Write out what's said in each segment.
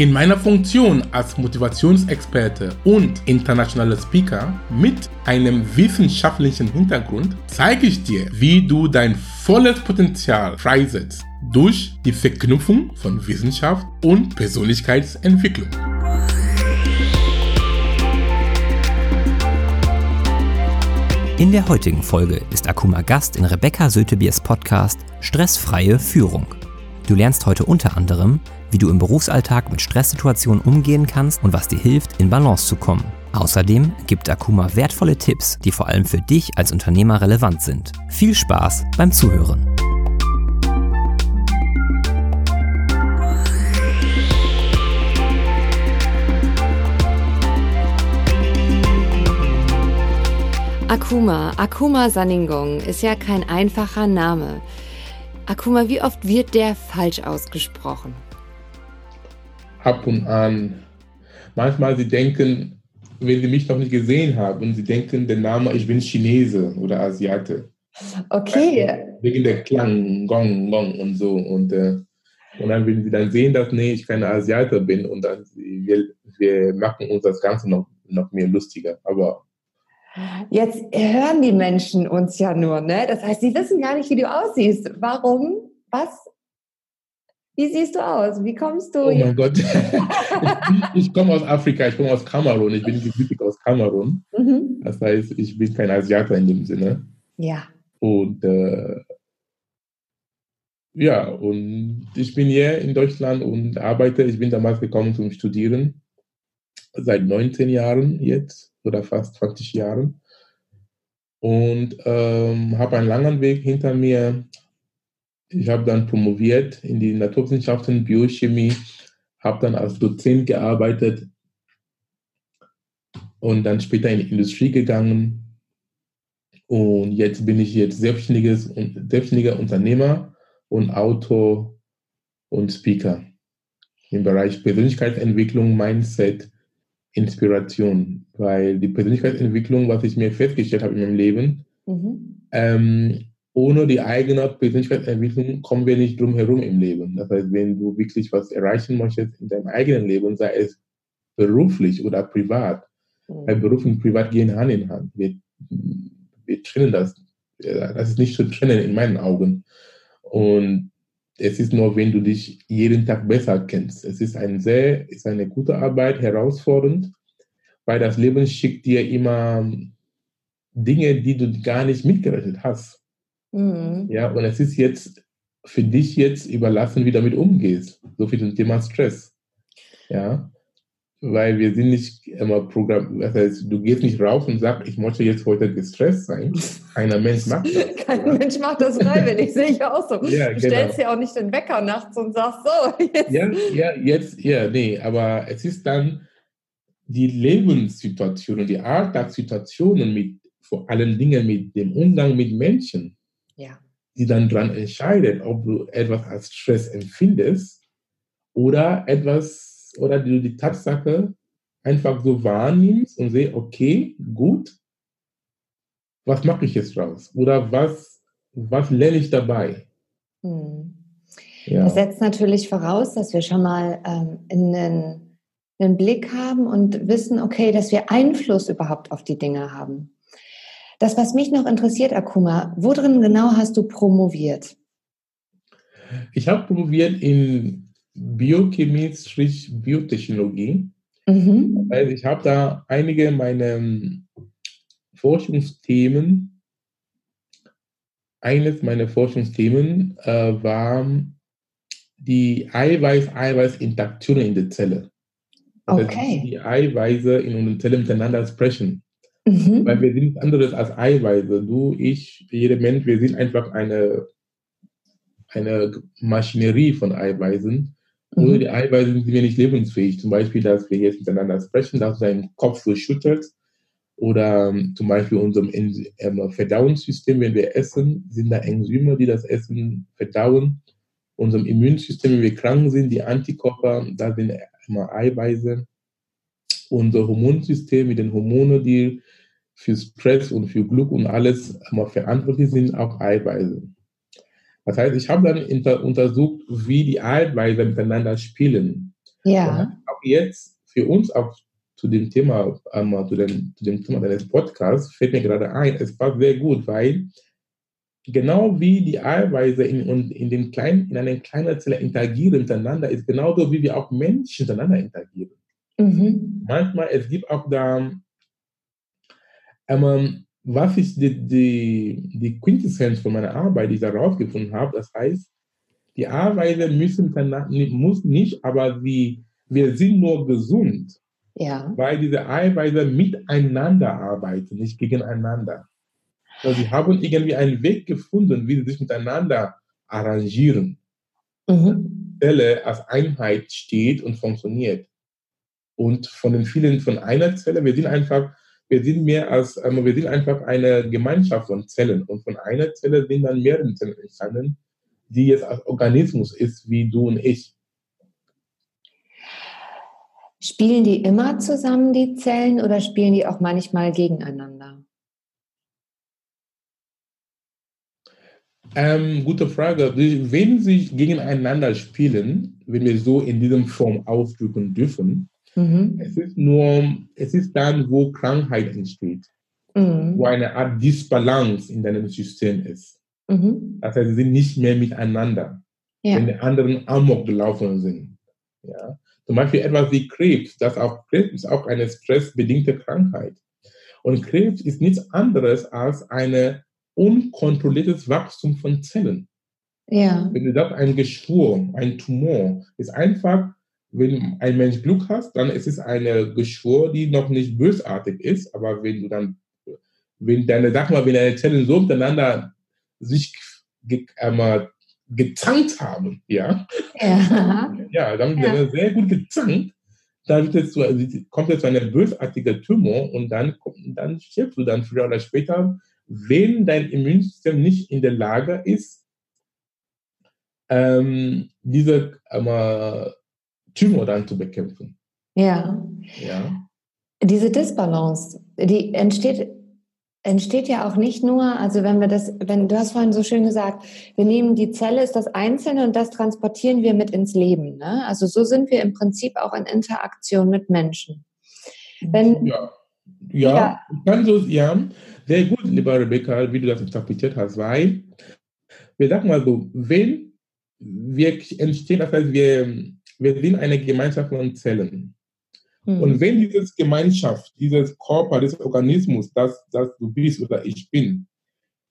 In meiner Funktion als Motivationsexperte und internationaler Speaker mit einem wissenschaftlichen Hintergrund zeige ich dir, wie du dein volles Potenzial freisetzt durch die Verknüpfung von Wissenschaft und Persönlichkeitsentwicklung. In der heutigen Folge ist Akuma Gast in Rebecca Sötebiers Podcast Stressfreie Führung. Du lernst heute unter anderem, wie du im Berufsalltag mit Stresssituationen umgehen kannst und was dir hilft, in Balance zu kommen. Außerdem gibt Akuma wertvolle Tipps, die vor allem für dich als Unternehmer relevant sind. Viel Spaß beim Zuhören. Akuma, Akuma Saningong ist ja kein einfacher Name. Akuma, wie oft wird der falsch ausgesprochen? ab und an. Manchmal sie denken, wenn sie mich noch nicht gesehen haben, sie denken der Name, ich bin Chinese oder Asiate. Okay. Wegen der Klang, Gong, Gong und so. Und, äh, und dann, wenn sie dann sehen, dass nee, ich keine Asiate bin und dann wir, wir machen uns das Ganze noch, noch mehr lustiger. Aber Jetzt hören die Menschen uns ja nur, ne? Das heißt, sie wissen gar nicht, wie du aussiehst. Warum? Was wie siehst du aus? Wie kommst du? Oh mein Gott. ich, ich komme aus Afrika, ich komme aus Kamerun, ich bin gebürtig aus Kamerun. Mhm. Das heißt, ich bin kein Asiater in dem Sinne. Ja. Und äh, ja, und ich bin hier in Deutschland und arbeite. Ich bin damals gekommen zum Studieren, seit 19 Jahren jetzt oder fast 20 Jahren. Und ähm, habe einen langen Weg hinter mir, ich habe dann promoviert in die Naturwissenschaften, Biochemie, habe dann als Dozent gearbeitet und dann später in die Industrie gegangen. Und jetzt bin ich jetzt selbstständiges, selbstständiger Unternehmer und Autor und Speaker im Bereich Persönlichkeitsentwicklung, Mindset, Inspiration. Weil die Persönlichkeitsentwicklung, was ich mir festgestellt habe in meinem Leben, mhm. ähm, ohne die eigene Persönlichkeitsentwicklung kommen wir nicht drum herum im Leben. Das heißt, wenn du wirklich was erreichen möchtest in deinem eigenen Leben, sei es beruflich oder privat, mhm. weil Beruf und Privat gehen Hand in Hand. Wir, wir trennen das. Das ist nicht zu trennen in meinen Augen. Und es ist nur, wenn du dich jeden Tag besser kennst. Es ist ein sehr, ist eine gute Arbeit, herausfordernd, weil das Leben schickt dir immer Dinge, die du gar nicht mitgerechnet hast. Mhm. Ja, und es ist jetzt für dich jetzt überlassen, wie du damit umgehst. So viel zum Thema Stress. Ja, weil wir sind nicht immer Programm, das heißt, du gehst nicht raus und sagst, ich möchte jetzt heute gestresst sein. Keiner Mensch macht das. Kein ja. Mensch macht das freiwillig, sehe ich auch so. Ja, du genau. stellst ja auch nicht den Wecker nachts und sagst so. Jetzt. Ja, ja, jetzt, ja, nee, aber es ist dann die Lebenssituation und die Alltagssituationen mit vor allen Dingen mit dem Umgang mit Menschen ja. die dann daran entscheidet, ob du etwas als Stress empfindest oder etwas oder du die Tatsache einfach so wahrnimmst und siehst, okay, gut, was mache ich jetzt draus? Oder was, was lerne ich dabei? Hm. Ja. Das setzt natürlich voraus, dass wir schon mal ähm, einen, einen Blick haben und wissen, okay, dass wir Einfluss überhaupt auf die Dinge haben. Das, was mich noch interessiert, Akuma, worin genau hast du promoviert? Ich habe promoviert in Biochemie-Biotechnologie. Mhm. Also ich habe da einige meiner Forschungsthemen, eines meiner Forschungsthemen äh, war die Eiweiß-Eiweiß-Interaktion in der Zelle. Okay. Die Eiweiße in unseren Zellen miteinander sprechen. Mhm. Weil wir sind nichts anderes als Eiweiße. Du, ich, jeder Mensch, wir sind einfach eine, eine Maschinerie von Eiweißen. Mhm. Ohne die Eiweiße sind wir nicht lebensfähig. Zum Beispiel, dass wir jetzt miteinander sprechen, dass dein Kopf so schüttelt. Oder um, zum Beispiel unserem ähm, Verdauungssystem, wenn wir essen, sind da Enzyme, die das Essen verdauen. Unserem Immunsystem, wenn wir krank sind, die Antikörper, da sind Eiweiße. Unser Hormonsystem mit den Hormonen, die für Stress und für Glück und alles verantwortlich sind, auch Eiweiße. Das heißt, ich habe dann untersucht, wie die Eiweiße miteinander spielen. Ja. auch jetzt für uns auch zu dem Thema, ähm, zu, dem, zu dem Thema deines Podcasts fällt mir gerade ein, es war sehr gut, weil genau wie die Eiweiße in, in, den kleinen, in einer kleinen Zelle interagieren miteinander, ist genauso wie wir auch Menschen miteinander interagieren. Mhm. Manchmal, es gibt auch da, ähm, was ist die, die, die Quintessenz von meiner Arbeit, die ich da rausgefunden habe, das heißt, die Eiweiße müssen miteinander, muss nicht, aber sie, wir sind nur gesund, ja. weil diese Eiweiße miteinander arbeiten, nicht gegeneinander. Also sie haben irgendwie einen Weg gefunden, wie sie sich miteinander arrangieren. Mhm. Zelle als Einheit steht und funktioniert. Und von den vielen, von einer Zelle, wir sind einfach, wir sind mehr als, ähm, wir sind einfach eine Gemeinschaft von Zellen. Und von einer Zelle sind dann mehrere Zellen entstanden, die jetzt als Organismus ist, wie du und ich. Spielen die immer zusammen, die Zellen, oder spielen die auch manchmal gegeneinander? Ähm, gute Frage. Wenn sie gegeneinander spielen, wenn wir so in diesem Form ausdrücken dürfen, mhm. es ist nur, es ist dann, wo Krankheit entsteht, mhm. wo eine Art Disbalance in deinem System ist. Mhm. Das heißt, sie sind nicht mehr miteinander, ja. wenn die anderen Amok gelaufen sind. Ja? Zum Beispiel etwas wie Krebs, das auch Krebs ist auch eine stressbedingte Krankheit. Und Krebs ist nichts anderes als eine unkontrolliertes Wachstum von Zellen. Ja. Wenn du sagst, ein Geschwur, ein Tumor, ist einfach, wenn ein Mensch Glück hast, dann ist es eine Geschwur, die noch nicht bösartig ist, aber wenn du dann, wenn deine, sag mal, wenn deine Zellen so miteinander sich äh, gezankt haben, ja, ja, ja dann ja. sehr gut gezankt, dann es zu, also kommt es zu einer bösartigen Tumor und dann, dann stirbst du dann früher oder später wenn dein Immunsystem nicht in der Lage ist, ähm, diese ähm, Tumor dann zu bekämpfen. Ja. ja. Diese Disbalance, die entsteht, entsteht ja auch nicht nur, also wenn wir das, wenn du hast vorhin so schön gesagt, wir nehmen die Zelle, ist das Einzelne und das transportieren wir mit ins Leben. Ne? Also so sind wir im Prinzip auch in Interaktion mit Menschen. Wenn, ja. Ja, ja. kann so, ja. Sehr gut, lieber Rebecca, wie du das interpretiert hast, weil wir sagen mal so, wenn wir entstehen, das heißt, wir, wir sind eine Gemeinschaft von Zellen. Mhm. Und wenn diese Gemeinschaft, dieses Körper, dieses Organismus, das, das du bist oder ich bin,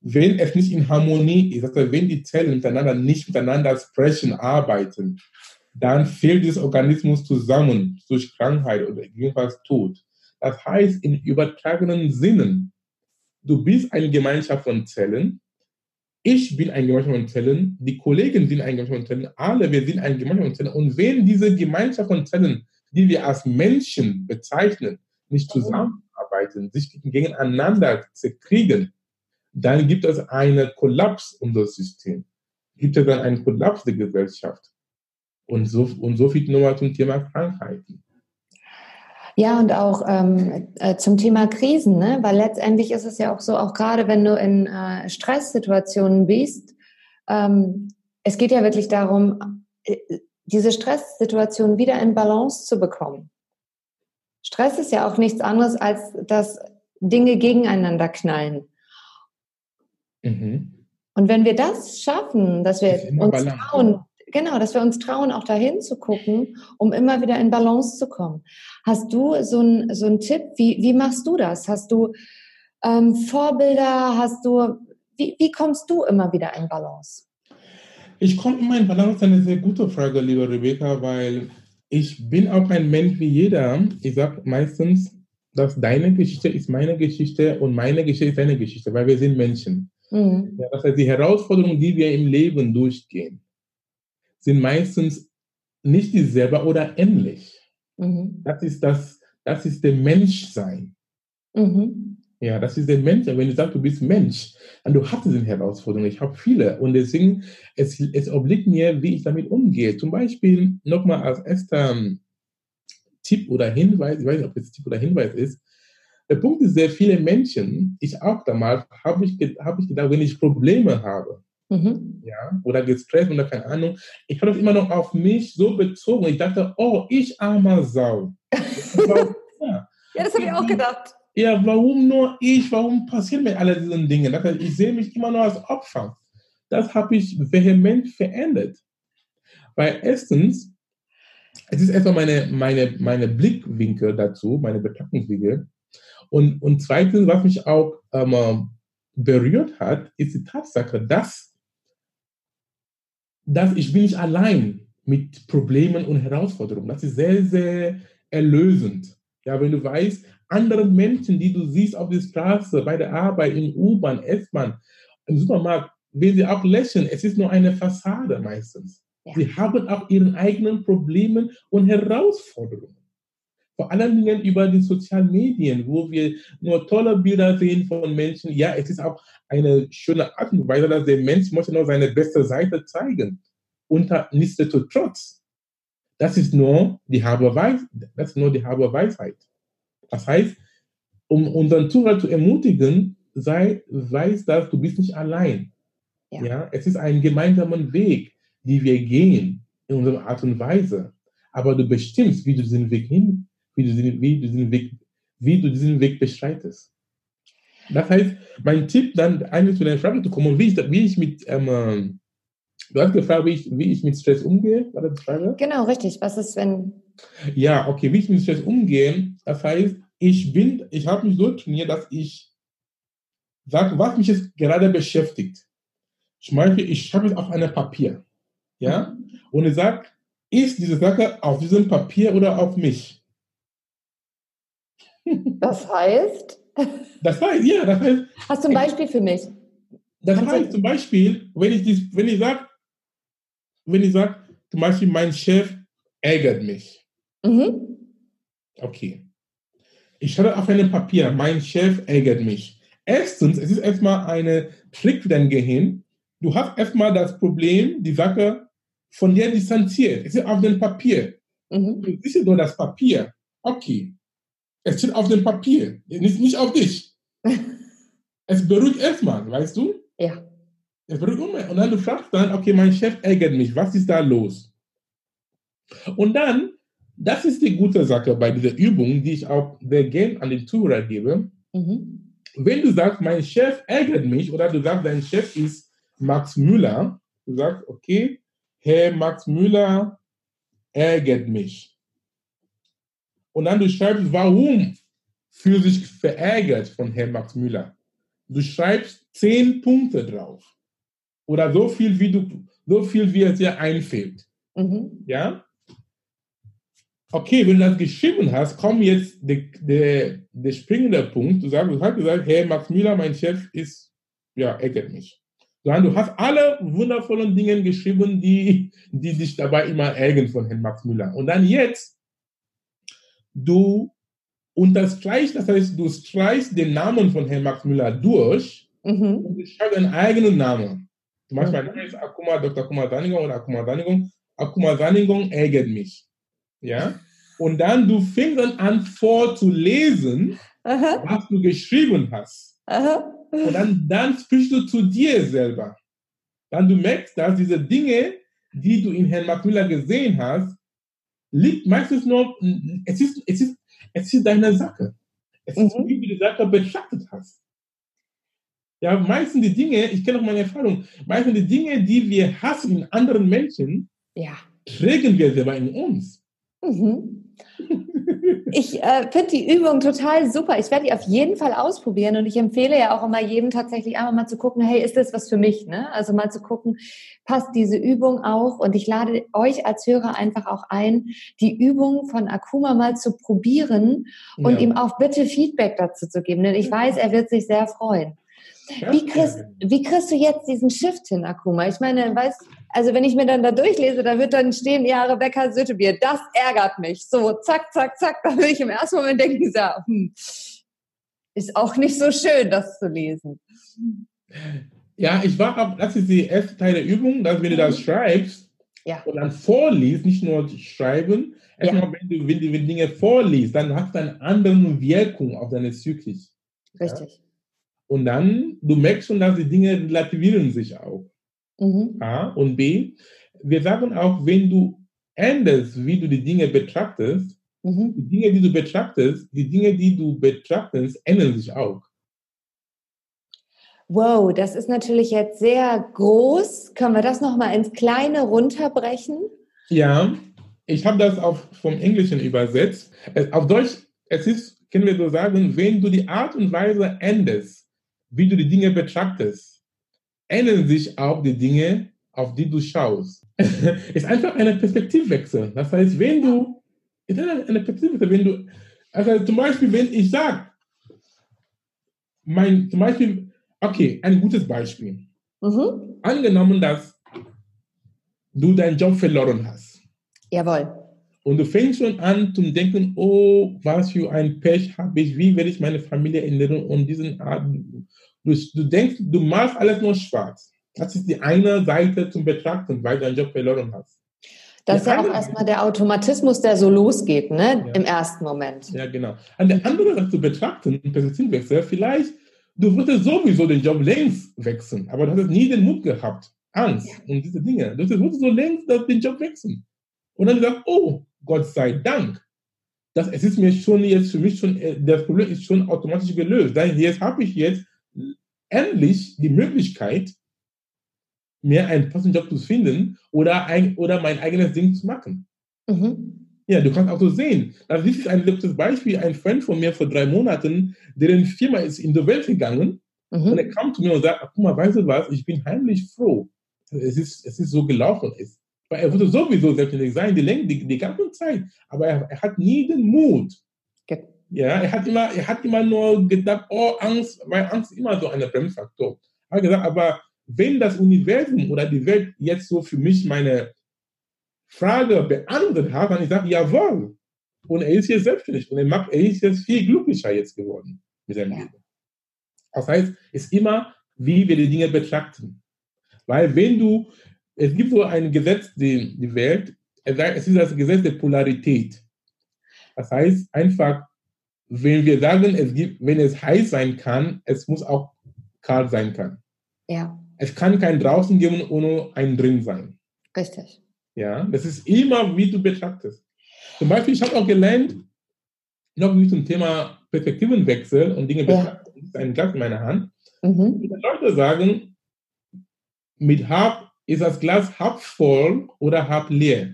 wenn es nicht in Harmonie ist, also wenn die Zellen miteinander nicht miteinander sprechen, arbeiten, dann fehlt dieses Organismus zusammen durch Krankheit oder irgendwas Tod. Das heißt, in übertragenen Sinnen, du bist eine Gemeinschaft von Zellen, ich bin eine Gemeinschaft von Zellen, die Kollegen sind eine Gemeinschaft von Zellen, alle wir sind eine Gemeinschaft von Zellen. Und wenn diese Gemeinschaft von Zellen, die wir als Menschen bezeichnen, nicht zusammenarbeiten, sich gegeneinander zerkriegen, dann gibt es einen Kollaps unseres Systems. Gibt es dann einen Kollaps der Gesellschaft. Und so, und so viel nochmal zum Thema Krankheiten. Ja, und auch ähm, äh, zum Thema Krisen, ne? weil letztendlich ist es ja auch so, auch gerade wenn du in äh, Stresssituationen bist, ähm, es geht ja wirklich darum, äh, diese Stresssituation wieder in Balance zu bekommen. Stress ist ja auch nichts anderes, als dass Dinge gegeneinander knallen. Mhm. Und wenn wir das schaffen, dass wir uns Balance. trauen, genau, dass wir uns trauen, auch dahin zu gucken, um immer wieder in Balance zu kommen. Hast du so einen so einen Tipp? Wie, wie machst du das? Hast du ähm, Vorbilder? Hast du, wie, wie kommst du immer wieder in Balance? Ich komme immer in Balance, eine sehr gute Frage, liebe Rebecca, weil ich bin auch ein Mensch wie jeder. Ich sage meistens, dass deine Geschichte ist meine Geschichte und meine Geschichte ist deine Geschichte, weil wir sind Menschen. Mhm. Ja, das heißt, die Herausforderungen, die wir im Leben durchgehen, sind meistens nicht dieselbe oder ähnlich. Mhm. Das ist das, das ist der Menschsein. Mhm. Ja, das ist der Mensch. Wenn du sagst, du bist Mensch, dann du hast diese Herausforderungen. Ich habe viele. Und deswegen, es, es obliegt mir, wie ich damit umgehe. Zum Beispiel nochmal als erster Tipp oder Hinweis, ich weiß nicht, ob es Tipp oder Hinweis ist. Der Punkt ist, sehr viele Menschen, ich auch damals, habe ich, hab ich gedacht, wenn ich Probleme habe, mhm. ja, oder gestresst oder keine Ahnung, ich habe das immer noch auf mich so bezogen. Ich dachte, oh, ich armer Sau. ja. ja, das habe ich auch gedacht. Ja, warum nur ich? Warum passieren mir alle diese Dinge? Das heißt, ich sehe mich immer nur als Opfer. Das habe ich vehement verändert. Weil erstens, es ist erstmal meine, meine, meine Blickwinkel dazu, meine Betrachtungswinkel. Und, und zweitens, was mich auch ähm, berührt hat, ist die Tatsache, dass, dass ich bin nicht allein mit Problemen und Herausforderungen. Das ist sehr, sehr erlösend. Ja, wenn du weißt, andere Menschen, die du siehst auf der Straße, bei der Arbeit, in U-Bahn, S-Bahn, im Supermarkt, wenn sie auch lächeln, es ist nur eine Fassade meistens. Ja. Sie haben auch ihre eigenen Probleme und Herausforderungen. Vor allen Dingen über die sozialen Medien, wo wir nur tolle Bilder sehen von Menschen. Ja, es ist auch eine schöne Art und Weise, dass der Mensch möchte nur seine beste Seite zeigen. Und nichtsdestotrotz, das ist nur die halbe Weisheit. Das ist nur die halbe Weisheit. Das heißt, um unseren Zuhörer zu ermutigen, sei, weiß, dass du bist nicht allein. Ja. ja. es ist ein gemeinsamer Weg, den wir gehen in unserer Art und Weise. Aber du bestimmst, wie du diesen Weg hin, wie du, wie du diesen Weg, wie du diesen Weg beschreitest. Das heißt, mein Tipp dann eigentlich zu deiner Frage zu kommen, wie ich, wie ich mit, ähm, du hast gefragt, wie ich, wie ich mit Stress umgehe, war das die Frage? Genau, richtig. Was ist, wenn ja, okay, wie ich mit Stress umgehe, das heißt, ich bin, ich habe mich so trainiert, dass ich sage, was mich jetzt gerade beschäftigt. Zum Beispiel, ich schreibe es auf einem Papier. Ja? Und ich sage, ist diese Sache auf diesem Papier oder auf mich? Das heißt? Das heißt, ja, das heißt. Hast du ein Beispiel für mich? Das Kannst heißt zum Beispiel, wenn ich, dies, wenn ich sage, wenn ich sage, zum Beispiel, mein Chef ärgert mich. Mhm. Okay. Ich schreibe auf einem Papier, mein Chef ärgert mich. Erstens, es ist erstmal eine Trick für dein Gehirn. Du hast erstmal das Problem, die Sache von dir distanziert. Es ist auf dem Papier. Mhm. Du siehst nur das Papier. Okay. Es steht auf dem Papier, nicht, nicht auf dich. es beruhigt erstmal, weißt du? Ja. Es beruhigt immer. Und dann du fragst dann, okay, mein Chef ärgert mich. Was ist da los? Und dann das ist die gute Sache bei dieser Übung, die ich auch sehr gerne an den Zuhörer gebe. Mhm. Wenn du sagst, mein Chef ärgert mich, oder du sagst, dein Chef ist Max Müller, du sagst, okay, Herr Max Müller ärgert mich. Und dann du schreibst, warum fühlt sich verärgert von Herrn Max Müller. Du schreibst zehn Punkte drauf. Oder so viel, wie du, so viel, wie es dir einfällt. Mhm. Ja? okay, wenn du das geschrieben hast, kommt jetzt der, der, der springende Punkt. Du, sagst, du hast gesagt, hey, Max Müller, mein Chef, ist, ja, ärgert mich. Sondern du hast alle wundervollen Dinge geschrieben, die, die dich dabei immer ärgern von Herrn Max Müller. Und dann jetzt, du unterstreichst, das heißt, du streichst den Namen von Herrn Max Müller durch mhm. und schreibst deinen eigenen Namen. Zum Beispiel, mein Name ist Akuma, Dr. Akuma Sanigung oder Akuma Sanigung. Akuma Sanigung ärgert mich. Ja? Und dann du fängst dann an vorzulesen, Aha. was du geschrieben hast. Aha. Und dann, dann sprichst du zu dir selber. Dann du merkst, dass diese Dinge, die du in Herrn Mark Müller gesehen hast, liegt meistens nur, es ist, es ist, es ist deine Sache. Es ist, mhm. wie du die Sache betrachtet hast. Ja, meistens die Dinge, ich kenne auch meine Erfahrung, meistens die Dinge, die wir hassen in anderen Menschen, ja. trägen wir selber in uns. Mhm. Ich äh, finde die Übung total super. Ich werde die auf jeden Fall ausprobieren und ich empfehle ja auch immer jedem tatsächlich einmal mal zu gucken, hey, ist das was für mich? Ne? Also mal zu gucken, passt diese Übung auch? Und ich lade euch als Hörer einfach auch ein, die Übung von Akuma mal zu probieren und ja. ihm auch bitte Feedback dazu zu geben. Denn ich weiß, er wird sich sehr freuen. Wie kriegst, wie kriegst du jetzt diesen Shift hin, Akuma? Ich meine, weißt, also wenn ich mir dann da durchlese, da wird dann stehen, ja, Rebecca Süttebier, das ärgert mich. So, zack, zack, zack, da will ich im ersten Moment denken, so, hm, ist auch nicht so schön, das zu lesen. Ja, ich war, das ist die erste Teil der Übung, dass wenn du das mhm. schreibst, Ja. Und dann vorliest, nicht nur schreiben. Erstmal, ja. wenn, du, wenn du Dinge vorliest, dann hat es eine andere Wirkung auf deine Psyche. Richtig. Und dann, du merkst schon, dass die Dinge relativieren sich auch. Mhm. A und B, wir sagen auch, wenn du änderst, wie du die Dinge betrachtest, mhm. die Dinge, die du betrachtest, die Dinge, die du betrachtest, ändern sich auch. Wow, das ist natürlich jetzt sehr groß. Können wir das nochmal ins Kleine runterbrechen? Ja, ich habe das auch vom Englischen übersetzt. Auf Deutsch, es ist, können wir so sagen, wenn du die Art und Weise änderst, wie du die Dinge betrachtest, ändern sich auch die Dinge, auf die du schaust. ist einfach ein Perspektivwechsel. Das heißt, wenn du, ist eine Perspektivwechsel, wenn du, also zum Beispiel, wenn ich sage, mein, zum Beispiel, okay, ein gutes Beispiel. Mhm. Angenommen, dass du deinen Job verloren hast. Jawohl. Und du fängst schon an zu denken, oh, was für ein Pech habe ich, wie werde ich meine Familie ernähren und diesen Art. Du, du denkst, du machst alles nur schwarz. Das ist die eine Seite zum Betrachten, weil du deinen Job verloren hast. Das ist ja auch erstmal der Automatismus, der so losgeht, ne? Ja. Im ersten Moment. Ja, genau. An der anderen Seite zu betrachten, Perspektivwechsel, vielleicht, du würdest sowieso den Job längst wechseln, aber du hast nie den Mut gehabt, Angst ja. und diese Dinge. Du würdest so längst den Job wechseln. Und dann gesagt, oh, Gott sei Dank. Das, es ist mir schon jetzt für mich schon, äh, das Problem ist schon automatisch gelöst. Jetzt habe ich jetzt endlich die Möglichkeit, mir einen passenden Job zu finden oder, ein, oder mein eigenes Ding zu machen. Mhm. Ja, du kannst auch so sehen. Das ist ein letztes Beispiel. Ein Freund von mir vor drei Monaten, deren Firma ist in die Welt gegangen mhm. und er kam zu mir und sagte, guck mal, weißt du was, ich bin heimlich froh, es ist, es ist so gelaufen ist. Weil er würde sowieso selbstständig sein, die, die, die ganze Zeit. Aber er, er hat nie den Mut. Okay. Ja, er hat immer, er hat immer nur gedacht, oh, Angst, weil Angst immer so ein Bremsfaktor. Er hat gesagt, aber wenn das Universum oder die Welt jetzt so für mich meine Frage beantwortet hat, dann ich sage, jawohl. Und er ist jetzt selbstständig und er, macht, er ist jetzt viel glücklicher jetzt geworden mit seinem Leben. Das heißt, es ist immer, wie wir die Dinge betrachten. Weil wenn du, es gibt so ein Gesetz, die, die Welt, es ist das Gesetz der Polarität. Das heißt einfach, wenn wir sagen, es gibt, wenn es heiß sein kann, es muss auch kalt sein kann. Ja. Es kann kein draußen geben ohne ein drin sein. Richtig. Ja, das ist immer, wie du betrachtest. Zum Beispiel, ich habe auch gelernt, noch wie zum Thema Perspektivenwechsel und Dinge betrachten. Das ist ein Glas in meiner Hand. Mhm. Leute sagen, mit halb ist das Glas halb voll oder halb leer.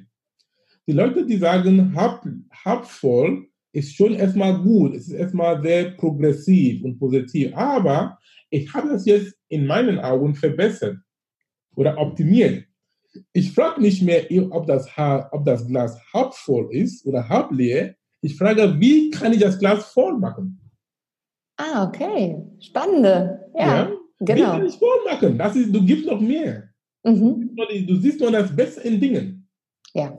Die Leute, die sagen, halb, halb voll, ist schon erstmal gut. Es ist erstmal sehr progressiv und positiv. Aber ich habe das jetzt in meinen Augen verbessert oder optimiert. Ich frage nicht mehr, ob das, ob das Glas halb voll ist oder halb leer. Ich frage, wie kann ich das Glas voll machen? Ah, okay. Spannende. Ja, ja? genau. Wie kann ich voll machen? Das ist, du gibst noch mehr. Mhm. Du siehst nur das Beste in Dingen. Ja.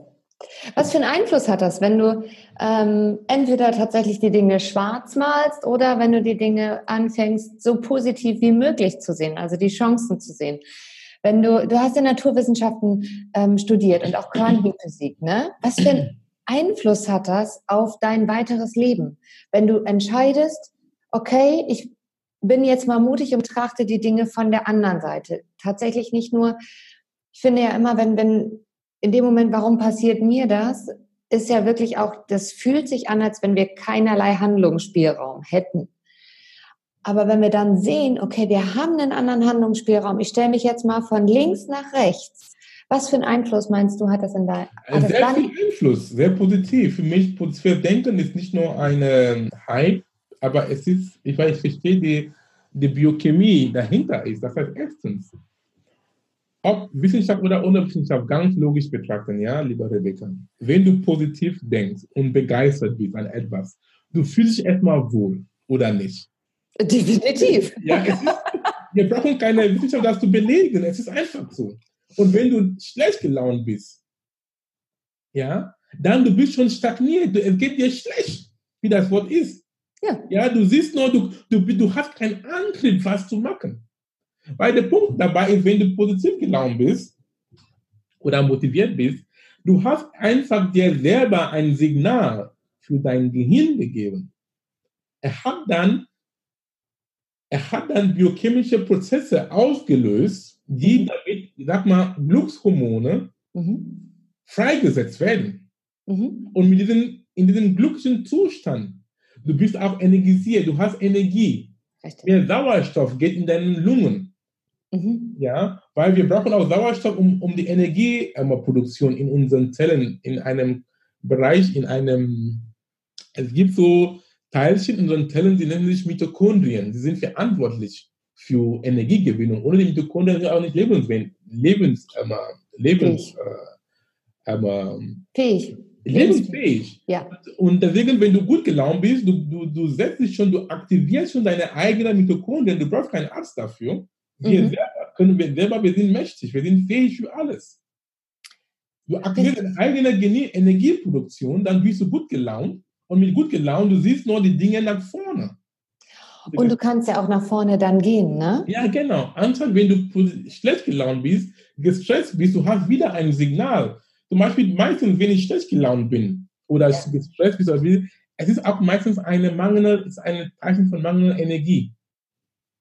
Was für einen Einfluss hat das, wenn du ähm, entweder tatsächlich die Dinge schwarz malst oder wenn du die Dinge anfängst, so positiv wie möglich zu sehen, also die Chancen zu sehen? Wenn du, du hast ja Naturwissenschaften ähm, studiert und auch Quantenphysik, ne? Was für einen Einfluss hat das auf dein weiteres Leben? Wenn du entscheidest, okay, ich bin jetzt mal mutig und betrachte die Dinge von der anderen Seite. Tatsächlich nicht nur, ich finde ja immer, wenn, wenn in dem Moment, warum passiert mir das, ist ja wirklich auch, das fühlt sich an, als wenn wir keinerlei Handlungsspielraum hätten. Aber wenn wir dann sehen, okay, wir haben einen anderen Handlungsspielraum, ich stelle mich jetzt mal von links nach rechts. Was für einen Einfluss meinst du, hat das in deinem Sehr viel Einfluss, sehr positiv. Für mich, für Denken ist nicht nur eine Hype, aber es ist, ich weiß, ich verstehe die, die Biochemie dahinter ist. Das heißt, erstens, ob Wissenschaft oder ohne Wissenschaft ganz logisch betrachten, ja, lieber Rebecca. Wenn du positiv denkst und begeistert bist an etwas, du fühlst dich erstmal wohl, oder nicht? Definitiv. Ja, ist, wir brauchen keine Wissenschaft, das zu belegen. Es ist einfach so. Und wenn du schlecht gelaunt bist, ja, dann du bist schon stagniert. Es geht dir schlecht, wie das Wort ist. Ja. ja, du siehst nur, du, du, du hast keinen Antrieb, was zu machen. Weil der Punkt dabei ist, wenn du positiv gelaunt bist oder motiviert bist, du hast einfach dir selber ein Signal für dein Gehirn gegeben. Er hat dann, er hat dann biochemische Prozesse ausgelöst, die mhm. damit, sag mal, Glückshormone mhm. freigesetzt werden. Mhm. Und mit diesem, in diesem glücklichen Zustand, du bist auch energisiert, du hast Energie. Richtig. Der Sauerstoff geht in deinen Lungen. Mhm. Ja, weil wir brauchen auch Sauerstoff, um, um die Energieproduktion in unseren Zellen, in einem Bereich, in einem, es gibt so Teilchen in unseren Zellen, die nennen sich Mitochondrien. Sie sind verantwortlich für Energiegewinnung. Ohne die Mitochondrien sind auch nicht lebens, lebens, äh, lebens, äh, äh, fähig. Lebensfähig. Ja. Und deswegen, wenn du gut gelaunt bist, du, du, du setzt dich schon, du aktivierst schon deine eigenen Mitochondrien, du brauchst keinen Arzt dafür. Wir mhm. selber können wir selber, wir sind mächtig, wir sind fähig für alles. Du aktivierst deine eigene Energieproduktion, dann bist du gut gelaunt und mit gut gelaunt, du siehst nur die Dinge nach vorne. Und du kannst ja auch nach vorne dann gehen, ne? Ja, genau. Anstatt wenn du schlecht gelaunt bist, gestresst bist, du hast wieder ein Signal. Zum Beispiel meistens, wenn ich schlecht gelaunt bin oder ja. gestresst bin, es ist auch meistens eine mangelnde, ist ein Zeichen von mangelnder Energie.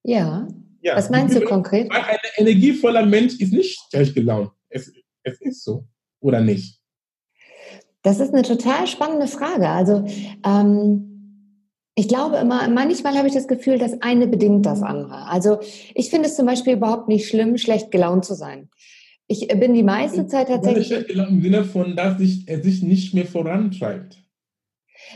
Ja. ja. Was meinst du konkret? Weil ein energievoller Mensch ist nicht schlecht gelaunt. Es, es ist so. Oder nicht? Das ist eine total spannende Frage. Also, ähm, ich glaube immer, manchmal habe ich das Gefühl, das eine bedingt das andere. Also ich finde es zum Beispiel überhaupt nicht schlimm, schlecht gelaunt zu sein. Ich bin die meiste Zeit tatsächlich. Im Sinne von, dass sich, er sich nicht mehr vorantreibt.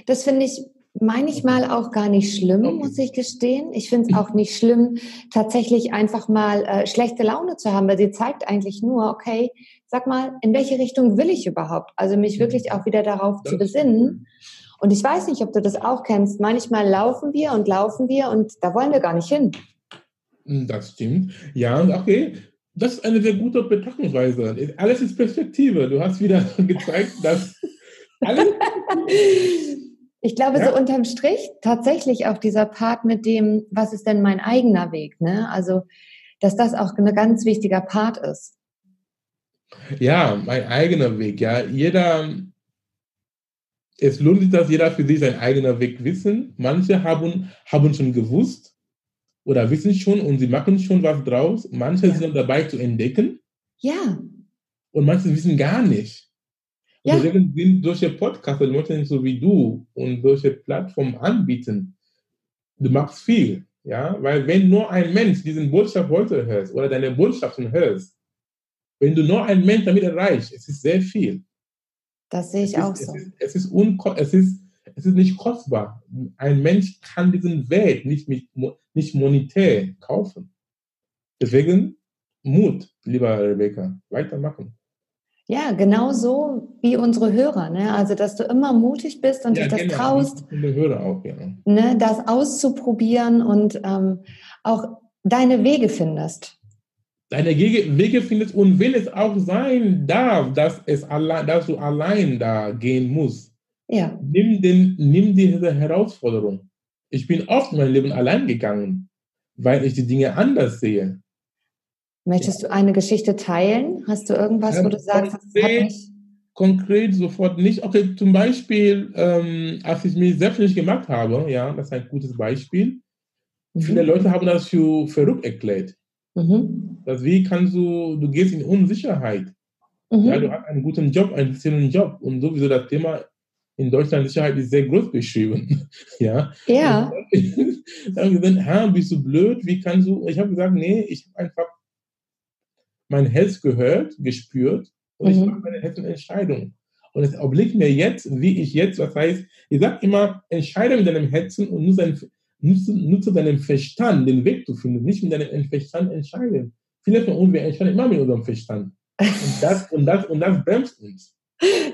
Das finde ich manchmal auch gar nicht schlimm, muss ich gestehen. Ich finde es auch nicht schlimm, tatsächlich einfach mal äh, schlechte Laune zu haben, weil sie zeigt eigentlich nur, okay, sag mal, in welche Richtung will ich überhaupt? Also mich wirklich auch wieder darauf zu besinnen. Und ich weiß nicht, ob du das auch kennst. Manchmal laufen wir und laufen wir und da wollen wir gar nicht hin. Das stimmt. Ja, okay. Das ist eine sehr gute Betrachtungsweise. Alles ist Perspektive. Du hast wieder gezeigt, dass alles. Ich glaube, ja. so unterm Strich tatsächlich auch dieser Part mit dem, was ist denn mein eigener Weg? Ne? Also, dass das auch ein ganz wichtiger Part ist. Ja, mein eigener Weg. Ja, jeder, es lohnt sich, dass jeder für sich seinen eigenen Weg wissen. Manche haben, haben schon gewusst, oder wissen schon und sie machen schon was draus. Manche ja. sind dabei zu entdecken. Ja. Und manche wissen gar nicht. Ja. Deswegen sind solche Podcasts, Leute so wie du und solche Plattformen anbieten. Du machst viel, ja, weil wenn nur ein Mensch diesen Botschaft heute hörst oder deine Botschaften hörst, wenn du nur ein Mensch damit erreichst, es ist sehr viel. Das sehe ich es auch ist, so. Es ist, es ist, es ist es ist nicht kostbar. Ein Mensch kann diesen Wert nicht, mit, nicht monetär kaufen. Deswegen Mut, lieber Rebecca, weitermachen. Ja, genau so wie unsere Hörer. Ne? Also, dass du immer mutig bist und ja, dich das genau. traust, auch, ja. ne? das auszuprobieren und ähm, auch deine Wege findest. Deine Wege findest und wenn es auch sein darf, dass, es allein, dass du allein da gehen musst, ja. Nimm, den, nimm diese Herausforderung. Ich bin oft mein Leben allein gegangen, weil ich die Dinge anders sehe. Möchtest ja. du eine Geschichte teilen? Hast du irgendwas, ja, wo du sagst, konkret, das hat. Konkret sofort nicht. Okay, zum Beispiel, ähm, als ich mich selbstständig gemacht habe, ja, das ist ein gutes Beispiel. Mhm. Viele Leute haben das für verrückt erklärt. Mhm. Das, wie kannst du, du gehst in Unsicherheit. Mhm. Ja, du hast einen guten Job, einen sicheren Job und sowieso das Thema in Deutschland Sicherheit ist sehr groß beschrieben. ja. Ja. Dann haben gesagt, ha, bist du blöd? Wie kannst du? Ich habe gesagt, nee, ich habe einfach mein Herz gehört, gespürt und mhm. ich mache meine Herzenentscheidung. Und es obliegt mir jetzt, wie ich jetzt, was heißt, ich sage immer, entscheide mit deinem Herzen und nutze, nutze, nutze deinen Verstand, den Weg zu finden, nicht mit deinem Verstand entscheiden. Viele von uns, wir entscheiden immer mit unserem Verstand. Und das, und das, und das bremst uns.